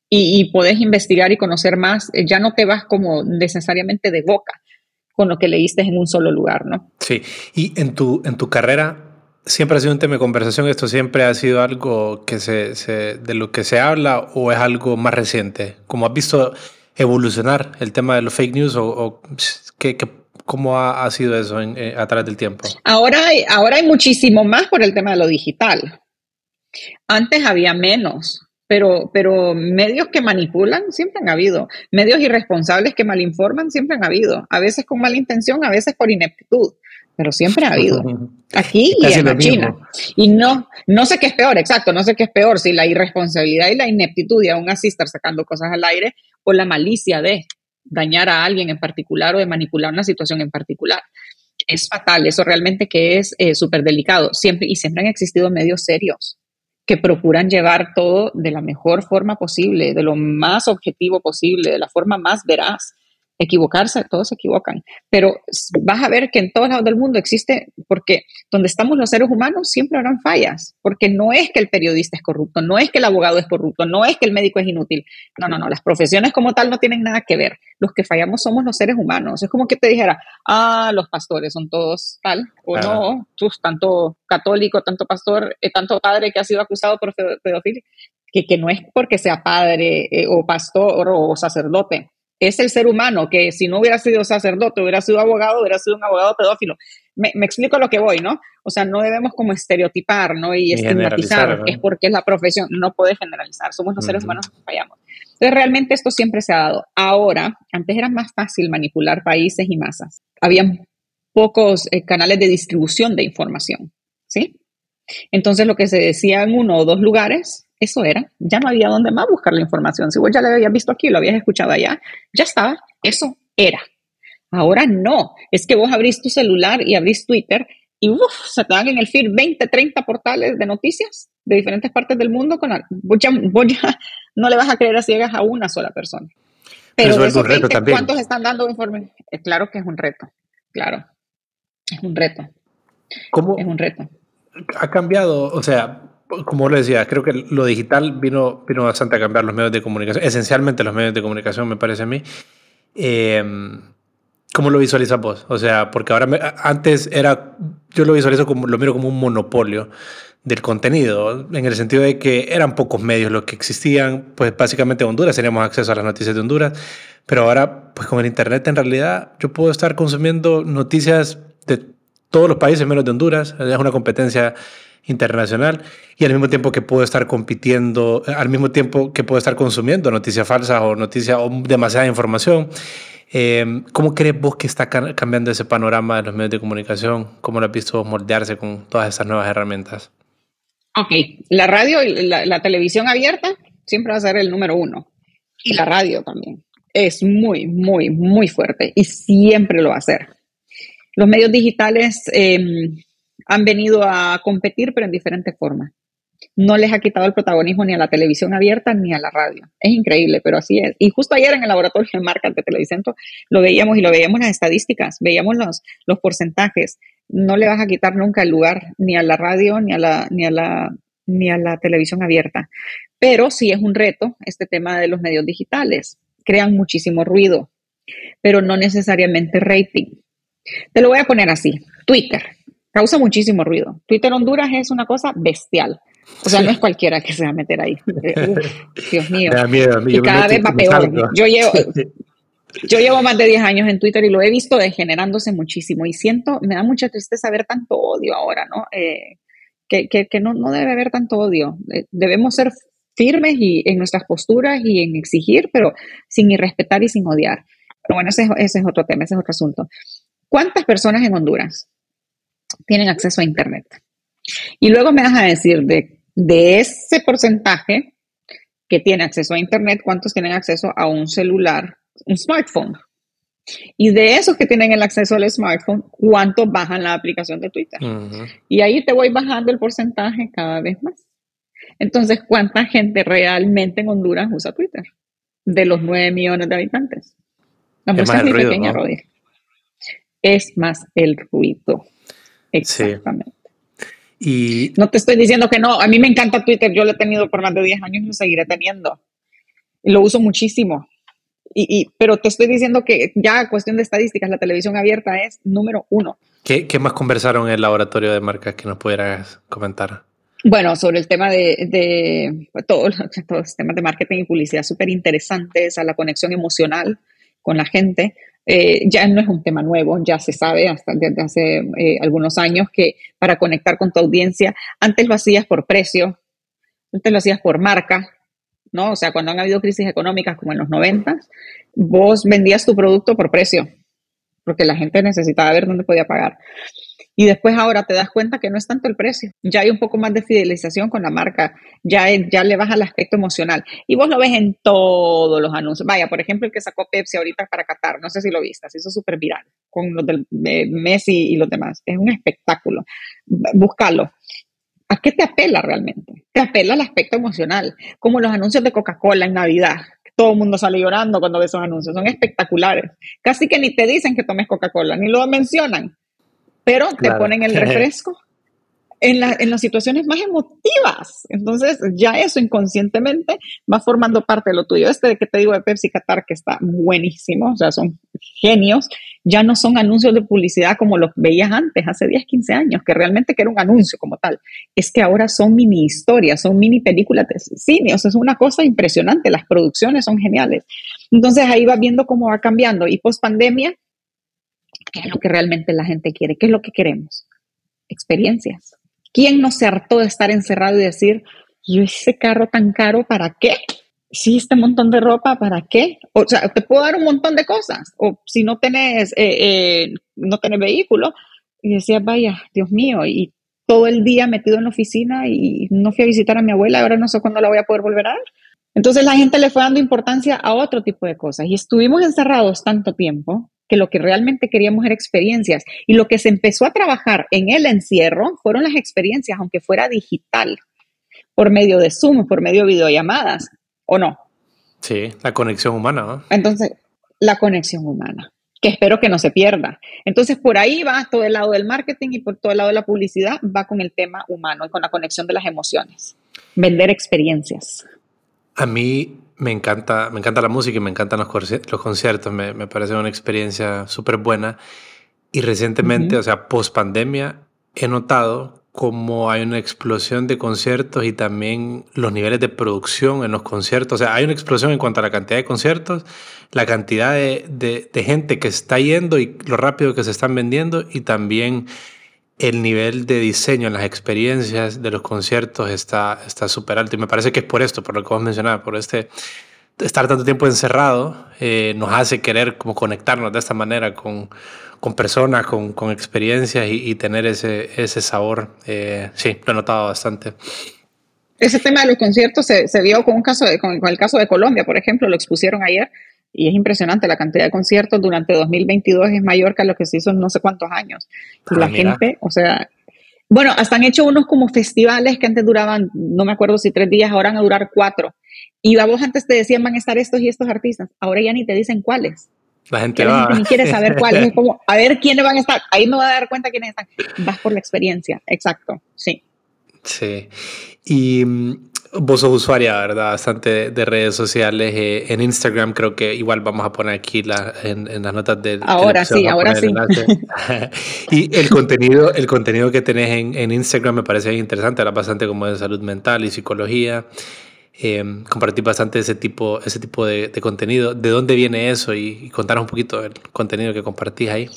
Y, y podés investigar y conocer más, ya no te vas como necesariamente de boca con lo que leíste en un solo lugar, ¿no? Sí, y en tu, en tu carrera, siempre ha sido un tema de conversación, esto siempre ha sido algo que se, de lo que se habla o es algo más reciente. ¿Cómo has visto evolucionar el tema de los fake news o, ¿qué, cómo ha, sido eso eh, a través del tiempo? Ahora hay, ahora hay muchísimo más por el tema de lo digital. Antes había menos, pero, pero medios que manipulan siempre han habido. Medios irresponsables que malinforman siempre han habido. A veces con mala intención, a veces por ineptitud pero siempre ha [LAUGHS] habido. Aquí y en China. Y no, no sé qué es peor, exacto, no sé qué es peor, si la irresponsabilidad y la ineptitud y aún así estar sacando cosas al aire o la malicia de dañar a alguien en particular o de manipular una situación en particular. Es fatal, eso realmente que es eh, súper delicado. Siempre, y siempre han existido medios serios que procuran llevar todo de la mejor forma posible, de lo más objetivo posible, de la forma más veraz equivocarse, todos se equivocan, pero vas a ver que en todos lados del mundo existe, porque donde estamos los seres humanos siempre habrán fallas, porque no es que el periodista es corrupto, no es que el abogado es corrupto, no es que el médico es inútil, no, no, no, las profesiones como tal no tienen nada que ver, los que fallamos somos los seres humanos, es como que te dijera, ah, los pastores son todos tal, o no, tú, tanto católico, tanto pastor, eh, tanto padre que ha sido acusado por pedofilia, que, que no es porque sea padre eh, o pastor o sacerdote, es el ser humano, que si no hubiera sido sacerdote, hubiera sido abogado, hubiera sido un abogado pedófilo. Me, explico lo que voy, ¿no? O sea, no debemos como estereotipar, ¿no? Y, estigmatizar, es porque es la profesión, no puede generalizar, somos los seres humanos que fallamos. Entonces, realmente esto siempre se ha dado. Ahora, antes era más fácil manipular países y masas. Habían pocos eh, canales de distribución de información, ¿sí? Entonces, lo que se decía en uno o dos lugares eso era, ya no había dónde más buscar la información. Si vos ya lo habías visto aquí, lo habías escuchado allá, ya estaba, eso era. Ahora no, es que vos abrís tu celular y abrís Twitter y uf, se te dan en el feed 20, 30 portales de noticias de diferentes partes del mundo. Con vos, ya, [LAUGHS] no le vas a creer a ciegas a una sola persona. Pero Eso es un reto también. ¿cuántos están dando informe? Eh, claro que es un reto, claro. Es un reto. ¿Cómo? Es un reto. Ha cambiado, o sea, como le decía, creo que lo digital vino, vino bastante a cambiar los medios de comunicación, esencialmente los medios de comunicación, me parece a mí. Eh, ¿Cómo lo visualizas vos? O sea, porque ahora antes era, yo lo visualizo como, lo miro como un monopolio del contenido, en el sentido de que eran pocos medios los que existían, pues básicamente en Honduras teníamos acceso a las noticias de Honduras, pero ahora, pues con el Internet en realidad yo puedo estar consumiendo noticias de todos los países menos de Honduras, es una competencia internacional y al mismo tiempo que puedo estar compitiendo, al mismo tiempo que puedo estar consumiendo noticias falsas o noticias o demasiada información. Eh, ¿Cómo crees vos que está cambiando ese panorama de los medios de comunicación? ¿Cómo lo has visto moldearse con todas estas nuevas herramientas? Ok, la radio y la, la televisión abierta siempre va a ser el número uno. Y la radio también. Es muy, muy, muy fuerte y siempre lo va a ser. Los medios digitales eh, han venido a competir, pero en diferentes formas. No les ha quitado el protagonismo ni a la televisión abierta ni a la radio. Es increíble, pero así es. Y justo ayer en el laboratorio de marcas de Televicentro lo veíamos y lo veíamos las estadísticas, veíamos los, los porcentajes. No le vas a quitar nunca el lugar ni a la radio ni a la, ni a la, ni a la televisión abierta. Pero sí es un reto este tema de los medios digitales. Crean muchísimo ruido, pero no necesariamente rating. Te lo voy a poner así. Twitter causa muchísimo ruido. Twitter Honduras es una cosa bestial. O sea, no es cualquiera que se va a meter ahí. [LAUGHS] Eh, Dios mío. y cada vez va peor. Yo llevo, [LAUGHS] yo llevo más de 10 años en Twitter y lo he visto degenerándose muchísimo. Y siento, me da mucha tristeza ver tanto odio ahora, ¿no? Eh, que, que, que no, no, debe haber tanto odio. Eh, debemos ser firmes y en nuestras posturas y en exigir, pero sin irrespetar y sin odiar. Pero bueno, ese, ese es otro tema, ese es otro asunto. ¿Cuántas personas en Honduras tienen acceso a Internet. Y luego me vas a decir de, de ese porcentaje que tiene acceso a Internet, cuántos tienen acceso a un celular, un smartphone. Y de esos que tienen el acceso al smartphone, ¿cuántos bajan la aplicación de Twitter? Y ahí te voy bajando el porcentaje cada vez más. Entonces, ¿cuánta gente realmente en Honduras usa Twitter? De los 9 millones de habitantes. La es muy pequeña, Es más el ruido. Exactamente. Y no te estoy diciendo que no, a mí me encanta Twitter, yo lo he tenido por más de 10 años y lo seguiré teniendo. Y lo uso muchísimo. Y, pero te estoy diciendo que ya cuestión de estadísticas, la televisión abierta es número uno. ¿Qué, qué más conversaron en el laboratorio de marcas que nos pudieras comentar? Bueno, sobre el tema de, de [LAUGHS] todos los temas de marketing y publicidad súper interesantes, a la conexión emocional con la gente. Eh, ya no es un tema nuevo, ya se sabe hasta desde hace eh, algunos años que para conectar con tu audiencia, antes lo hacías por precio, antes lo hacías por marca, ¿no? O sea, cuando han habido crisis económicas como en los 90, vos vendías tu producto por precio. porque la gente necesitaba ver dónde podía pagar. Y después ahora te das cuenta que no es tanto el precio, ya hay un poco más de fidelización con la marca, ya, ya le baja el aspecto emocional. Y vos lo ves en todos los anuncios. Vaya, por ejemplo, el que sacó Pepsi ahorita para Qatar, no sé si lo viste, se hizo súper viral con los del Messi y los demás. Es un espectáculo. Búscalo. ¿A qué te apela realmente? Te apela al aspecto emocional, como los anuncios de Coca-Cola en Navidad. Todo el mundo sale llorando cuando ve esos anuncios, son espectaculares. Casi que ni te dicen que tomes Coca-Cola, ni lo mencionan pero te ponen el refresco en, en, las situaciones más emotivas. Entonces, ya eso inconscientemente va formando parte de lo tuyo. Este que te digo de Pepsi Qatar, que está buenísimo, o sea, son genios, ya no son anuncios de publicidad como los veías antes, hace 10, 15 años, que realmente que era un anuncio como tal. Es que ahora son mini historias, son mini películas de cine, o sea, es una cosa impresionante, las producciones son geniales. Entonces, ahí va viendo cómo va cambiando. Y post pandemia, ¿Qué es lo que realmente la gente quiere? ¿Qué es lo que queremos? Experiencias. ¿Quién no se hartó de estar encerrado y decir, yo ese carro tan caro, ¿para qué? Sí, este montón de ropa, ¿para qué? O sea, te puedo dar un montón de cosas. O si no tenés, eh, eh, no tenés vehículo, y decías, vaya, Dios mío, y todo el día metido en la oficina y no fui a visitar a mi abuela, ahora no sé cuándo la voy a poder volver a ver. Entonces la gente le fue dando importancia a otro tipo de cosas y estuvimos encerrados tanto tiempo que lo que realmente queríamos era experiencias. Y lo que se empezó a trabajar en el encierro fueron las experiencias, aunque fuera digital, por medio de Zoom, por medio de videollamadas, ¿o no? Sí, la conexión humana. Entonces, la conexión humana, que espero que no se pierda. Entonces, por ahí va todo el lado del marketing y por todo el lado de la publicidad va con el tema humano y con la conexión de las emociones. Vender experiencias. A mí me encanta, me encanta la música y me encantan los, los conciertos, me, me, parece una experiencia súper buena. Y recientemente, o sea, post pandemia, he notado como hay una explosión de conciertos y también los niveles de producción en los conciertos. O sea, hay una explosión en cuanto a la cantidad de conciertos, la cantidad de, de, de gente que está yendo y lo rápido que se están vendiendo y también el nivel de diseño en las experiencias de los conciertos está súper alto. Y me parece que es por esto, por lo que vos mencionabas, por este estar tanto tiempo encerrado, eh, nos hace querer como conectarnos de esta manera con, con personas, con, con experiencias y, tener ese, ese sabor. Eh, sí, lo he notado bastante. Ese tema de los conciertos se, vio con, un caso de, con, el caso de Colombia, por ejemplo, lo expusieron ayer y es impresionante, la cantidad de conciertos durante 2022 es mayor que lo que se hizo en no sé cuántos años. Y ah, la gente, o sea, bueno, hasta han hecho unos como festivales que antes duraban, no me acuerdo si tres días, ahora van a durar cuatro. Y a vos antes te decían van a estar estos y estos artistas, ahora ya ni te dicen cuáles. La gente va. ni quiere saber cuáles, es como, a ver quiénes van a estar, ahí me voy a dar cuenta quiénes están. Vas por la experiencia, exacto, sí. Sí. Y mm, Vos sos usuaria, ¿verdad? Bastante de redes sociales. Eh, en Instagram creo que igual vamos a poner aquí la, en, las notas del... Ahora sí, ahora sí. [LAUGHS] [LAUGHS] y el contenido, el contenido que tenés en, en Instagram me parece interesante. Hablas bastante como de salud mental y psicología. Eh, compartís bastante ese tipo, ese tipo de, contenido. ¿De dónde viene eso? Y, y contanos un poquito del contenido que compartís ahí.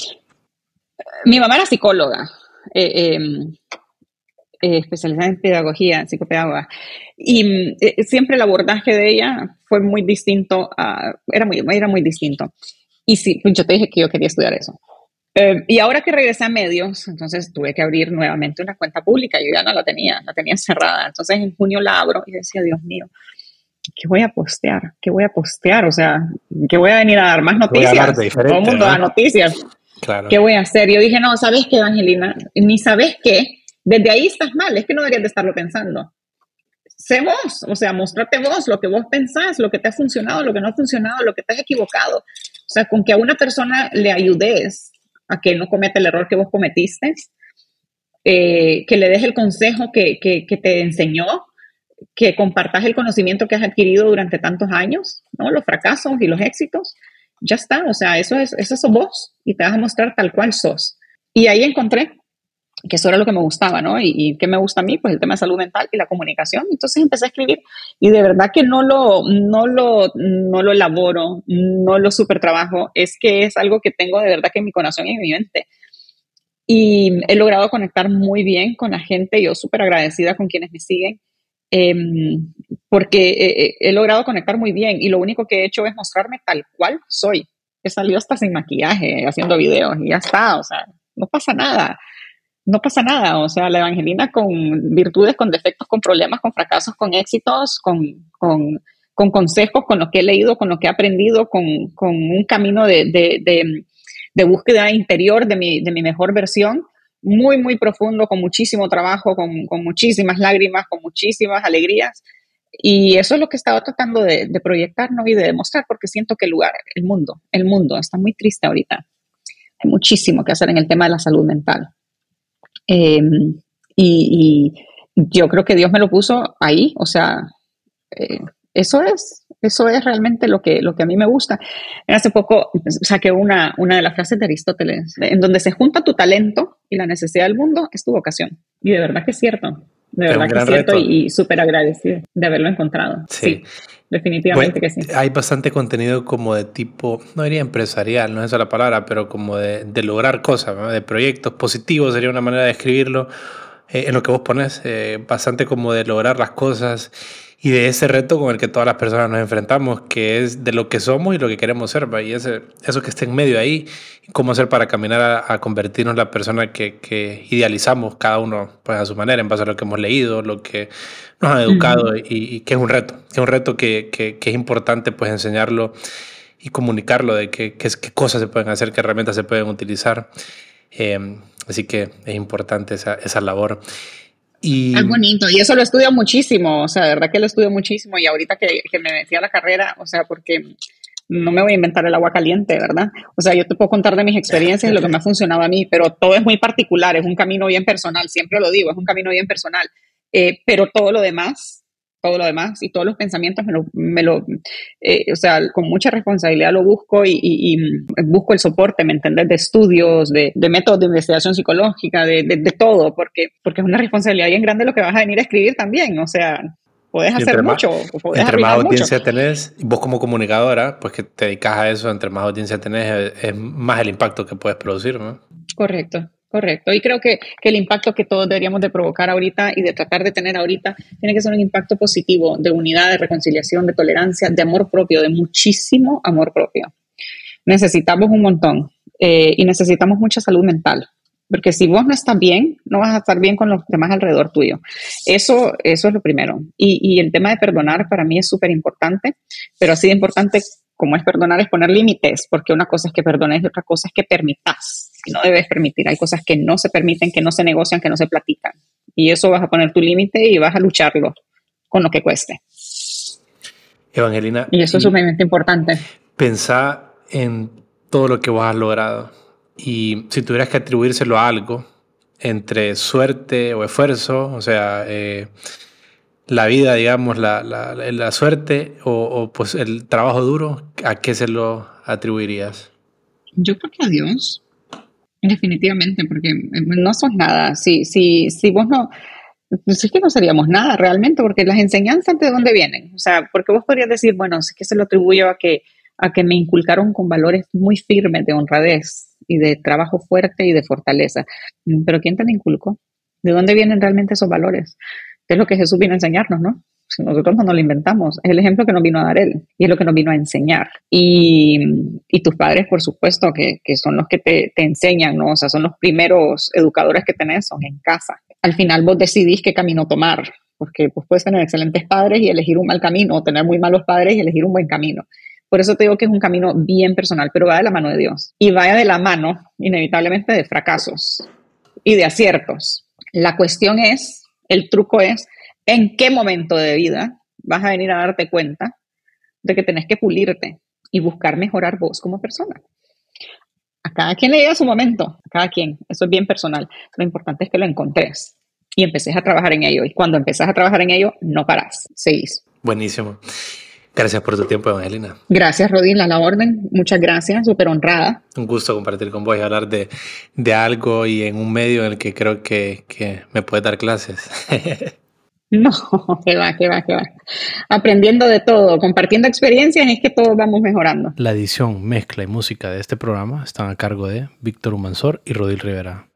Mi mamá era psicóloga. Eh, em, eh, especializada en pedagogía, psicopedagoga. Y mm, eh, siempre el abordaje de ella fue muy distinto, era, muy, era muy distinto. Y sí, yo te dije que yo quería estudiar eso. Eh, y ahora que regresé a medios, entonces tuve que abrir nuevamente una cuenta pública. Yo ya no la tenía, la tenía cerrada. Entonces en junio la abro y decía, Dios mío, ¿qué voy a postear? ¿Qué voy a postear? O sea, ¿qué voy a venir a dar más noticias? Todo el mundo da noticias. Claro. ¿Qué voy a hacer? Yo dije, no, ¿sabes qué, Evangelina? Ni sabes qué desde ahí estás mal, es que no deberías de estarlo pensando. Sé vos, o sea, mostrate vos lo que vos pensás, lo que te ha funcionado, lo que no ha funcionado, lo que te has equivocado. O sea, con que a una persona le ayudes a que no cometa el error que vos cometiste, eh, que le des el consejo que, que, te enseñó, que compartas el conocimiento que has adquirido durante tantos años, ¿no? Los fracasos y los éxitos, ya está, o sea, eso es, eso sos vos y te vas a mostrar tal cual sos. Y ahí encontré que eso era lo que me gustaba, ¿no? Y, y ¿qué me gusta a mí? Pues el tema de salud mental y la comunicación. Entonces empecé a escribir y de verdad que no lo, no lo, no lo elaboro, no lo super trabajo, es que es algo que tengo de verdad que en mi corazón y en mi mente. Y he logrado conectar muy bien con la gente, yo súper agradecida con quienes me siguen, em, porque he logrado conectar muy bien y lo único que he hecho es mostrarme tal cual soy. he salido hasta sin maquillaje, haciendo videos y ya está, o sea, no pasa nada. No pasa nada, o sea, la evangelina con virtudes, con defectos, con problemas, con fracasos, con éxitos, con, con, con consejos, con lo que he leído, con lo que he aprendido, con, con un camino de, de, de, búsqueda interior de mi, de mi mejor versión, muy, muy profundo, con muchísimo trabajo, con, con muchísimas lágrimas, con muchísimas alegrías. Y eso es lo que he estado tratando de, de proyectar y de demostrar, porque siento que el lugar, el mundo, el mundo está muy triste ahorita. Hay muchísimo que hacer en el tema de la salud mental. Eh, y, y, yo creo que Dios me lo puso ahí, o sea, eh, eso es, eso es realmente lo que, lo que a mí me gusta. Hace poco saqué una, una de las frases de Aristóteles, en donde se junta tu talento y la necesidad del mundo, es tu vocación. Y de verdad que es cierto. De verdad que es cierto reto. y, y súper agradecido de haberlo encontrado. Sí, sí definitivamente bueno, que sí. Hay bastante contenido como de tipo, no diría empresarial, no es esa la palabra, pero como de, de lograr cosas, ¿no? de proyectos positivos sería una manera de escribirlo. Eh, en lo que vos pones, eh, bastante como de lograr las cosas y de ese reto con el que todas las personas nos enfrentamos, que es de lo que somos y lo que queremos ser, ¿va? y ese, eso que está en medio ahí, cómo hacer para caminar a, a convertirnos en la persona que, que, idealizamos cada uno pues, a su manera, en base a lo que hemos leído, lo que nos han educado, uh -huh. y, y, que es un reto, que es un reto que, que, que, es importante pues enseñarlo y comunicarlo de qué cosas se pueden hacer, qué herramientas se pueden utilizar. Eh, así que es importante esa, esa labor. Y... Es bonito, y eso lo estudio muchísimo, o sea, de verdad que lo estudio muchísimo, y ahorita que, que me metí a la carrera, o sea, porque no me voy a inventar el agua caliente, ¿verdad? O sea, yo te puedo contar de mis experiencias y lo que me ha funcionado a mí, pero todo es muy particular, es un camino bien personal, siempre lo digo, es un camino bien personal, eh, pero todo lo demás todo lo demás y todos los pensamientos me lo, me lo eh, o sea, con mucha responsabilidad lo busco y, y, y busco el soporte, ¿me entendés? De estudios, de, de métodos de investigación psicológica, de, de, de, todo, porque, porque es una responsabilidad bien grande lo que vas a venir a escribir también, o sea, puedes hacer mucho. Podés entre más audiencia mucho. tenés, vos como comunicadora, pues que te dedicas a eso, entre más audiencia tenés, es, es más el impacto que puedes producir, ¿no? Correcto. Correcto. Y creo que, el impacto que todos deberíamos de provocar ahorita y de tratar de tener ahorita tiene que ser un impacto positivo de unidad, de reconciliación, de tolerancia, de amor propio, de muchísimo amor propio. Necesitamos un montón eh, y necesitamos mucha salud mental. Porque si vos no estás bien, no vas a estar bien con los demás alrededor tuyo. Eso, eso es lo primero. Y, y el tema de perdonar para mí es súper importante, pero así de importante como es perdonar es poner límites, porque una cosa es que perdones y otra cosa es que permitas no debes permitir. Hay cosas que no se permiten, que no se negocian, que no se platican. Y eso vas a poner tu límite y vas a lucharlo con lo que cueste. Evangelina. Y eso es sumamente importante. Pensá en todo lo que vos has logrado. Y si tuvieras que atribuírselo a algo, entre suerte o esfuerzo, o sea, eh, la vida, digamos, la, la, la suerte o, o, pues el trabajo duro, ¿a qué se lo atribuirías? Yo creo que a Dios. Definitivamente, porque eh, no sos nada. Si, si, si vos no, pues es que no seríamos nada realmente, porque las enseñanzas de dónde vienen. O sea, porque vos podrías decir, bueno, es que se lo atribuyo a que, a que me inculcaron con valores muy firmes de honradez y de trabajo fuerte y de fortaleza. Mm, pero ¿quién te lo inculcó? ¿De dónde vienen realmente esos valores? ¿Qué es lo que Jesús vino a enseñarnos, no? Nosotros no lo inventamos, es el ejemplo que nos vino a dar Él y es lo que nos vino a enseñar. Y, y tus padres, por supuesto, que, que son los que te, te, enseñan, ¿no? O sea, son los primeros educadores que tenés, son en casa. Al final vos decidís qué camino tomar, porque pues, puedes tener excelentes padres y elegir un mal camino, o tener muy malos padres y elegir un buen camino. Por eso te digo que es un camino bien personal, pero va de la mano de Dios. Y va de la mano, inevitablemente, de fracasos y de aciertos. La cuestión es, el truco es, en qué momento de vida vas a venir a darte cuenta de que tenés que pulirte y buscar mejorar vos como persona. A cada quien le llega su momento, a cada quien, eso es bien personal. Lo importante es que lo encontres y empeces a trabajar en ello. Y cuando empezás a trabajar en ello, no parás, seguís. Buenísimo. Gracias por tu tiempo, Evangelina. Gracias, Rodin, a la orden. Muchas gracias, súper honrada. Un gusto compartir con vos y hablar de, de, algo y en un medio en el que creo que, que me puedes dar clases. [LAUGHS] [LAUGHS] No, que va, que va, que va. Aprendiendo de todo, compartiendo experiencias, es que todos vamos mejorando. La edición, mezcla y música de este programa están a cargo de Víctor Humansor y Rodil Rivera.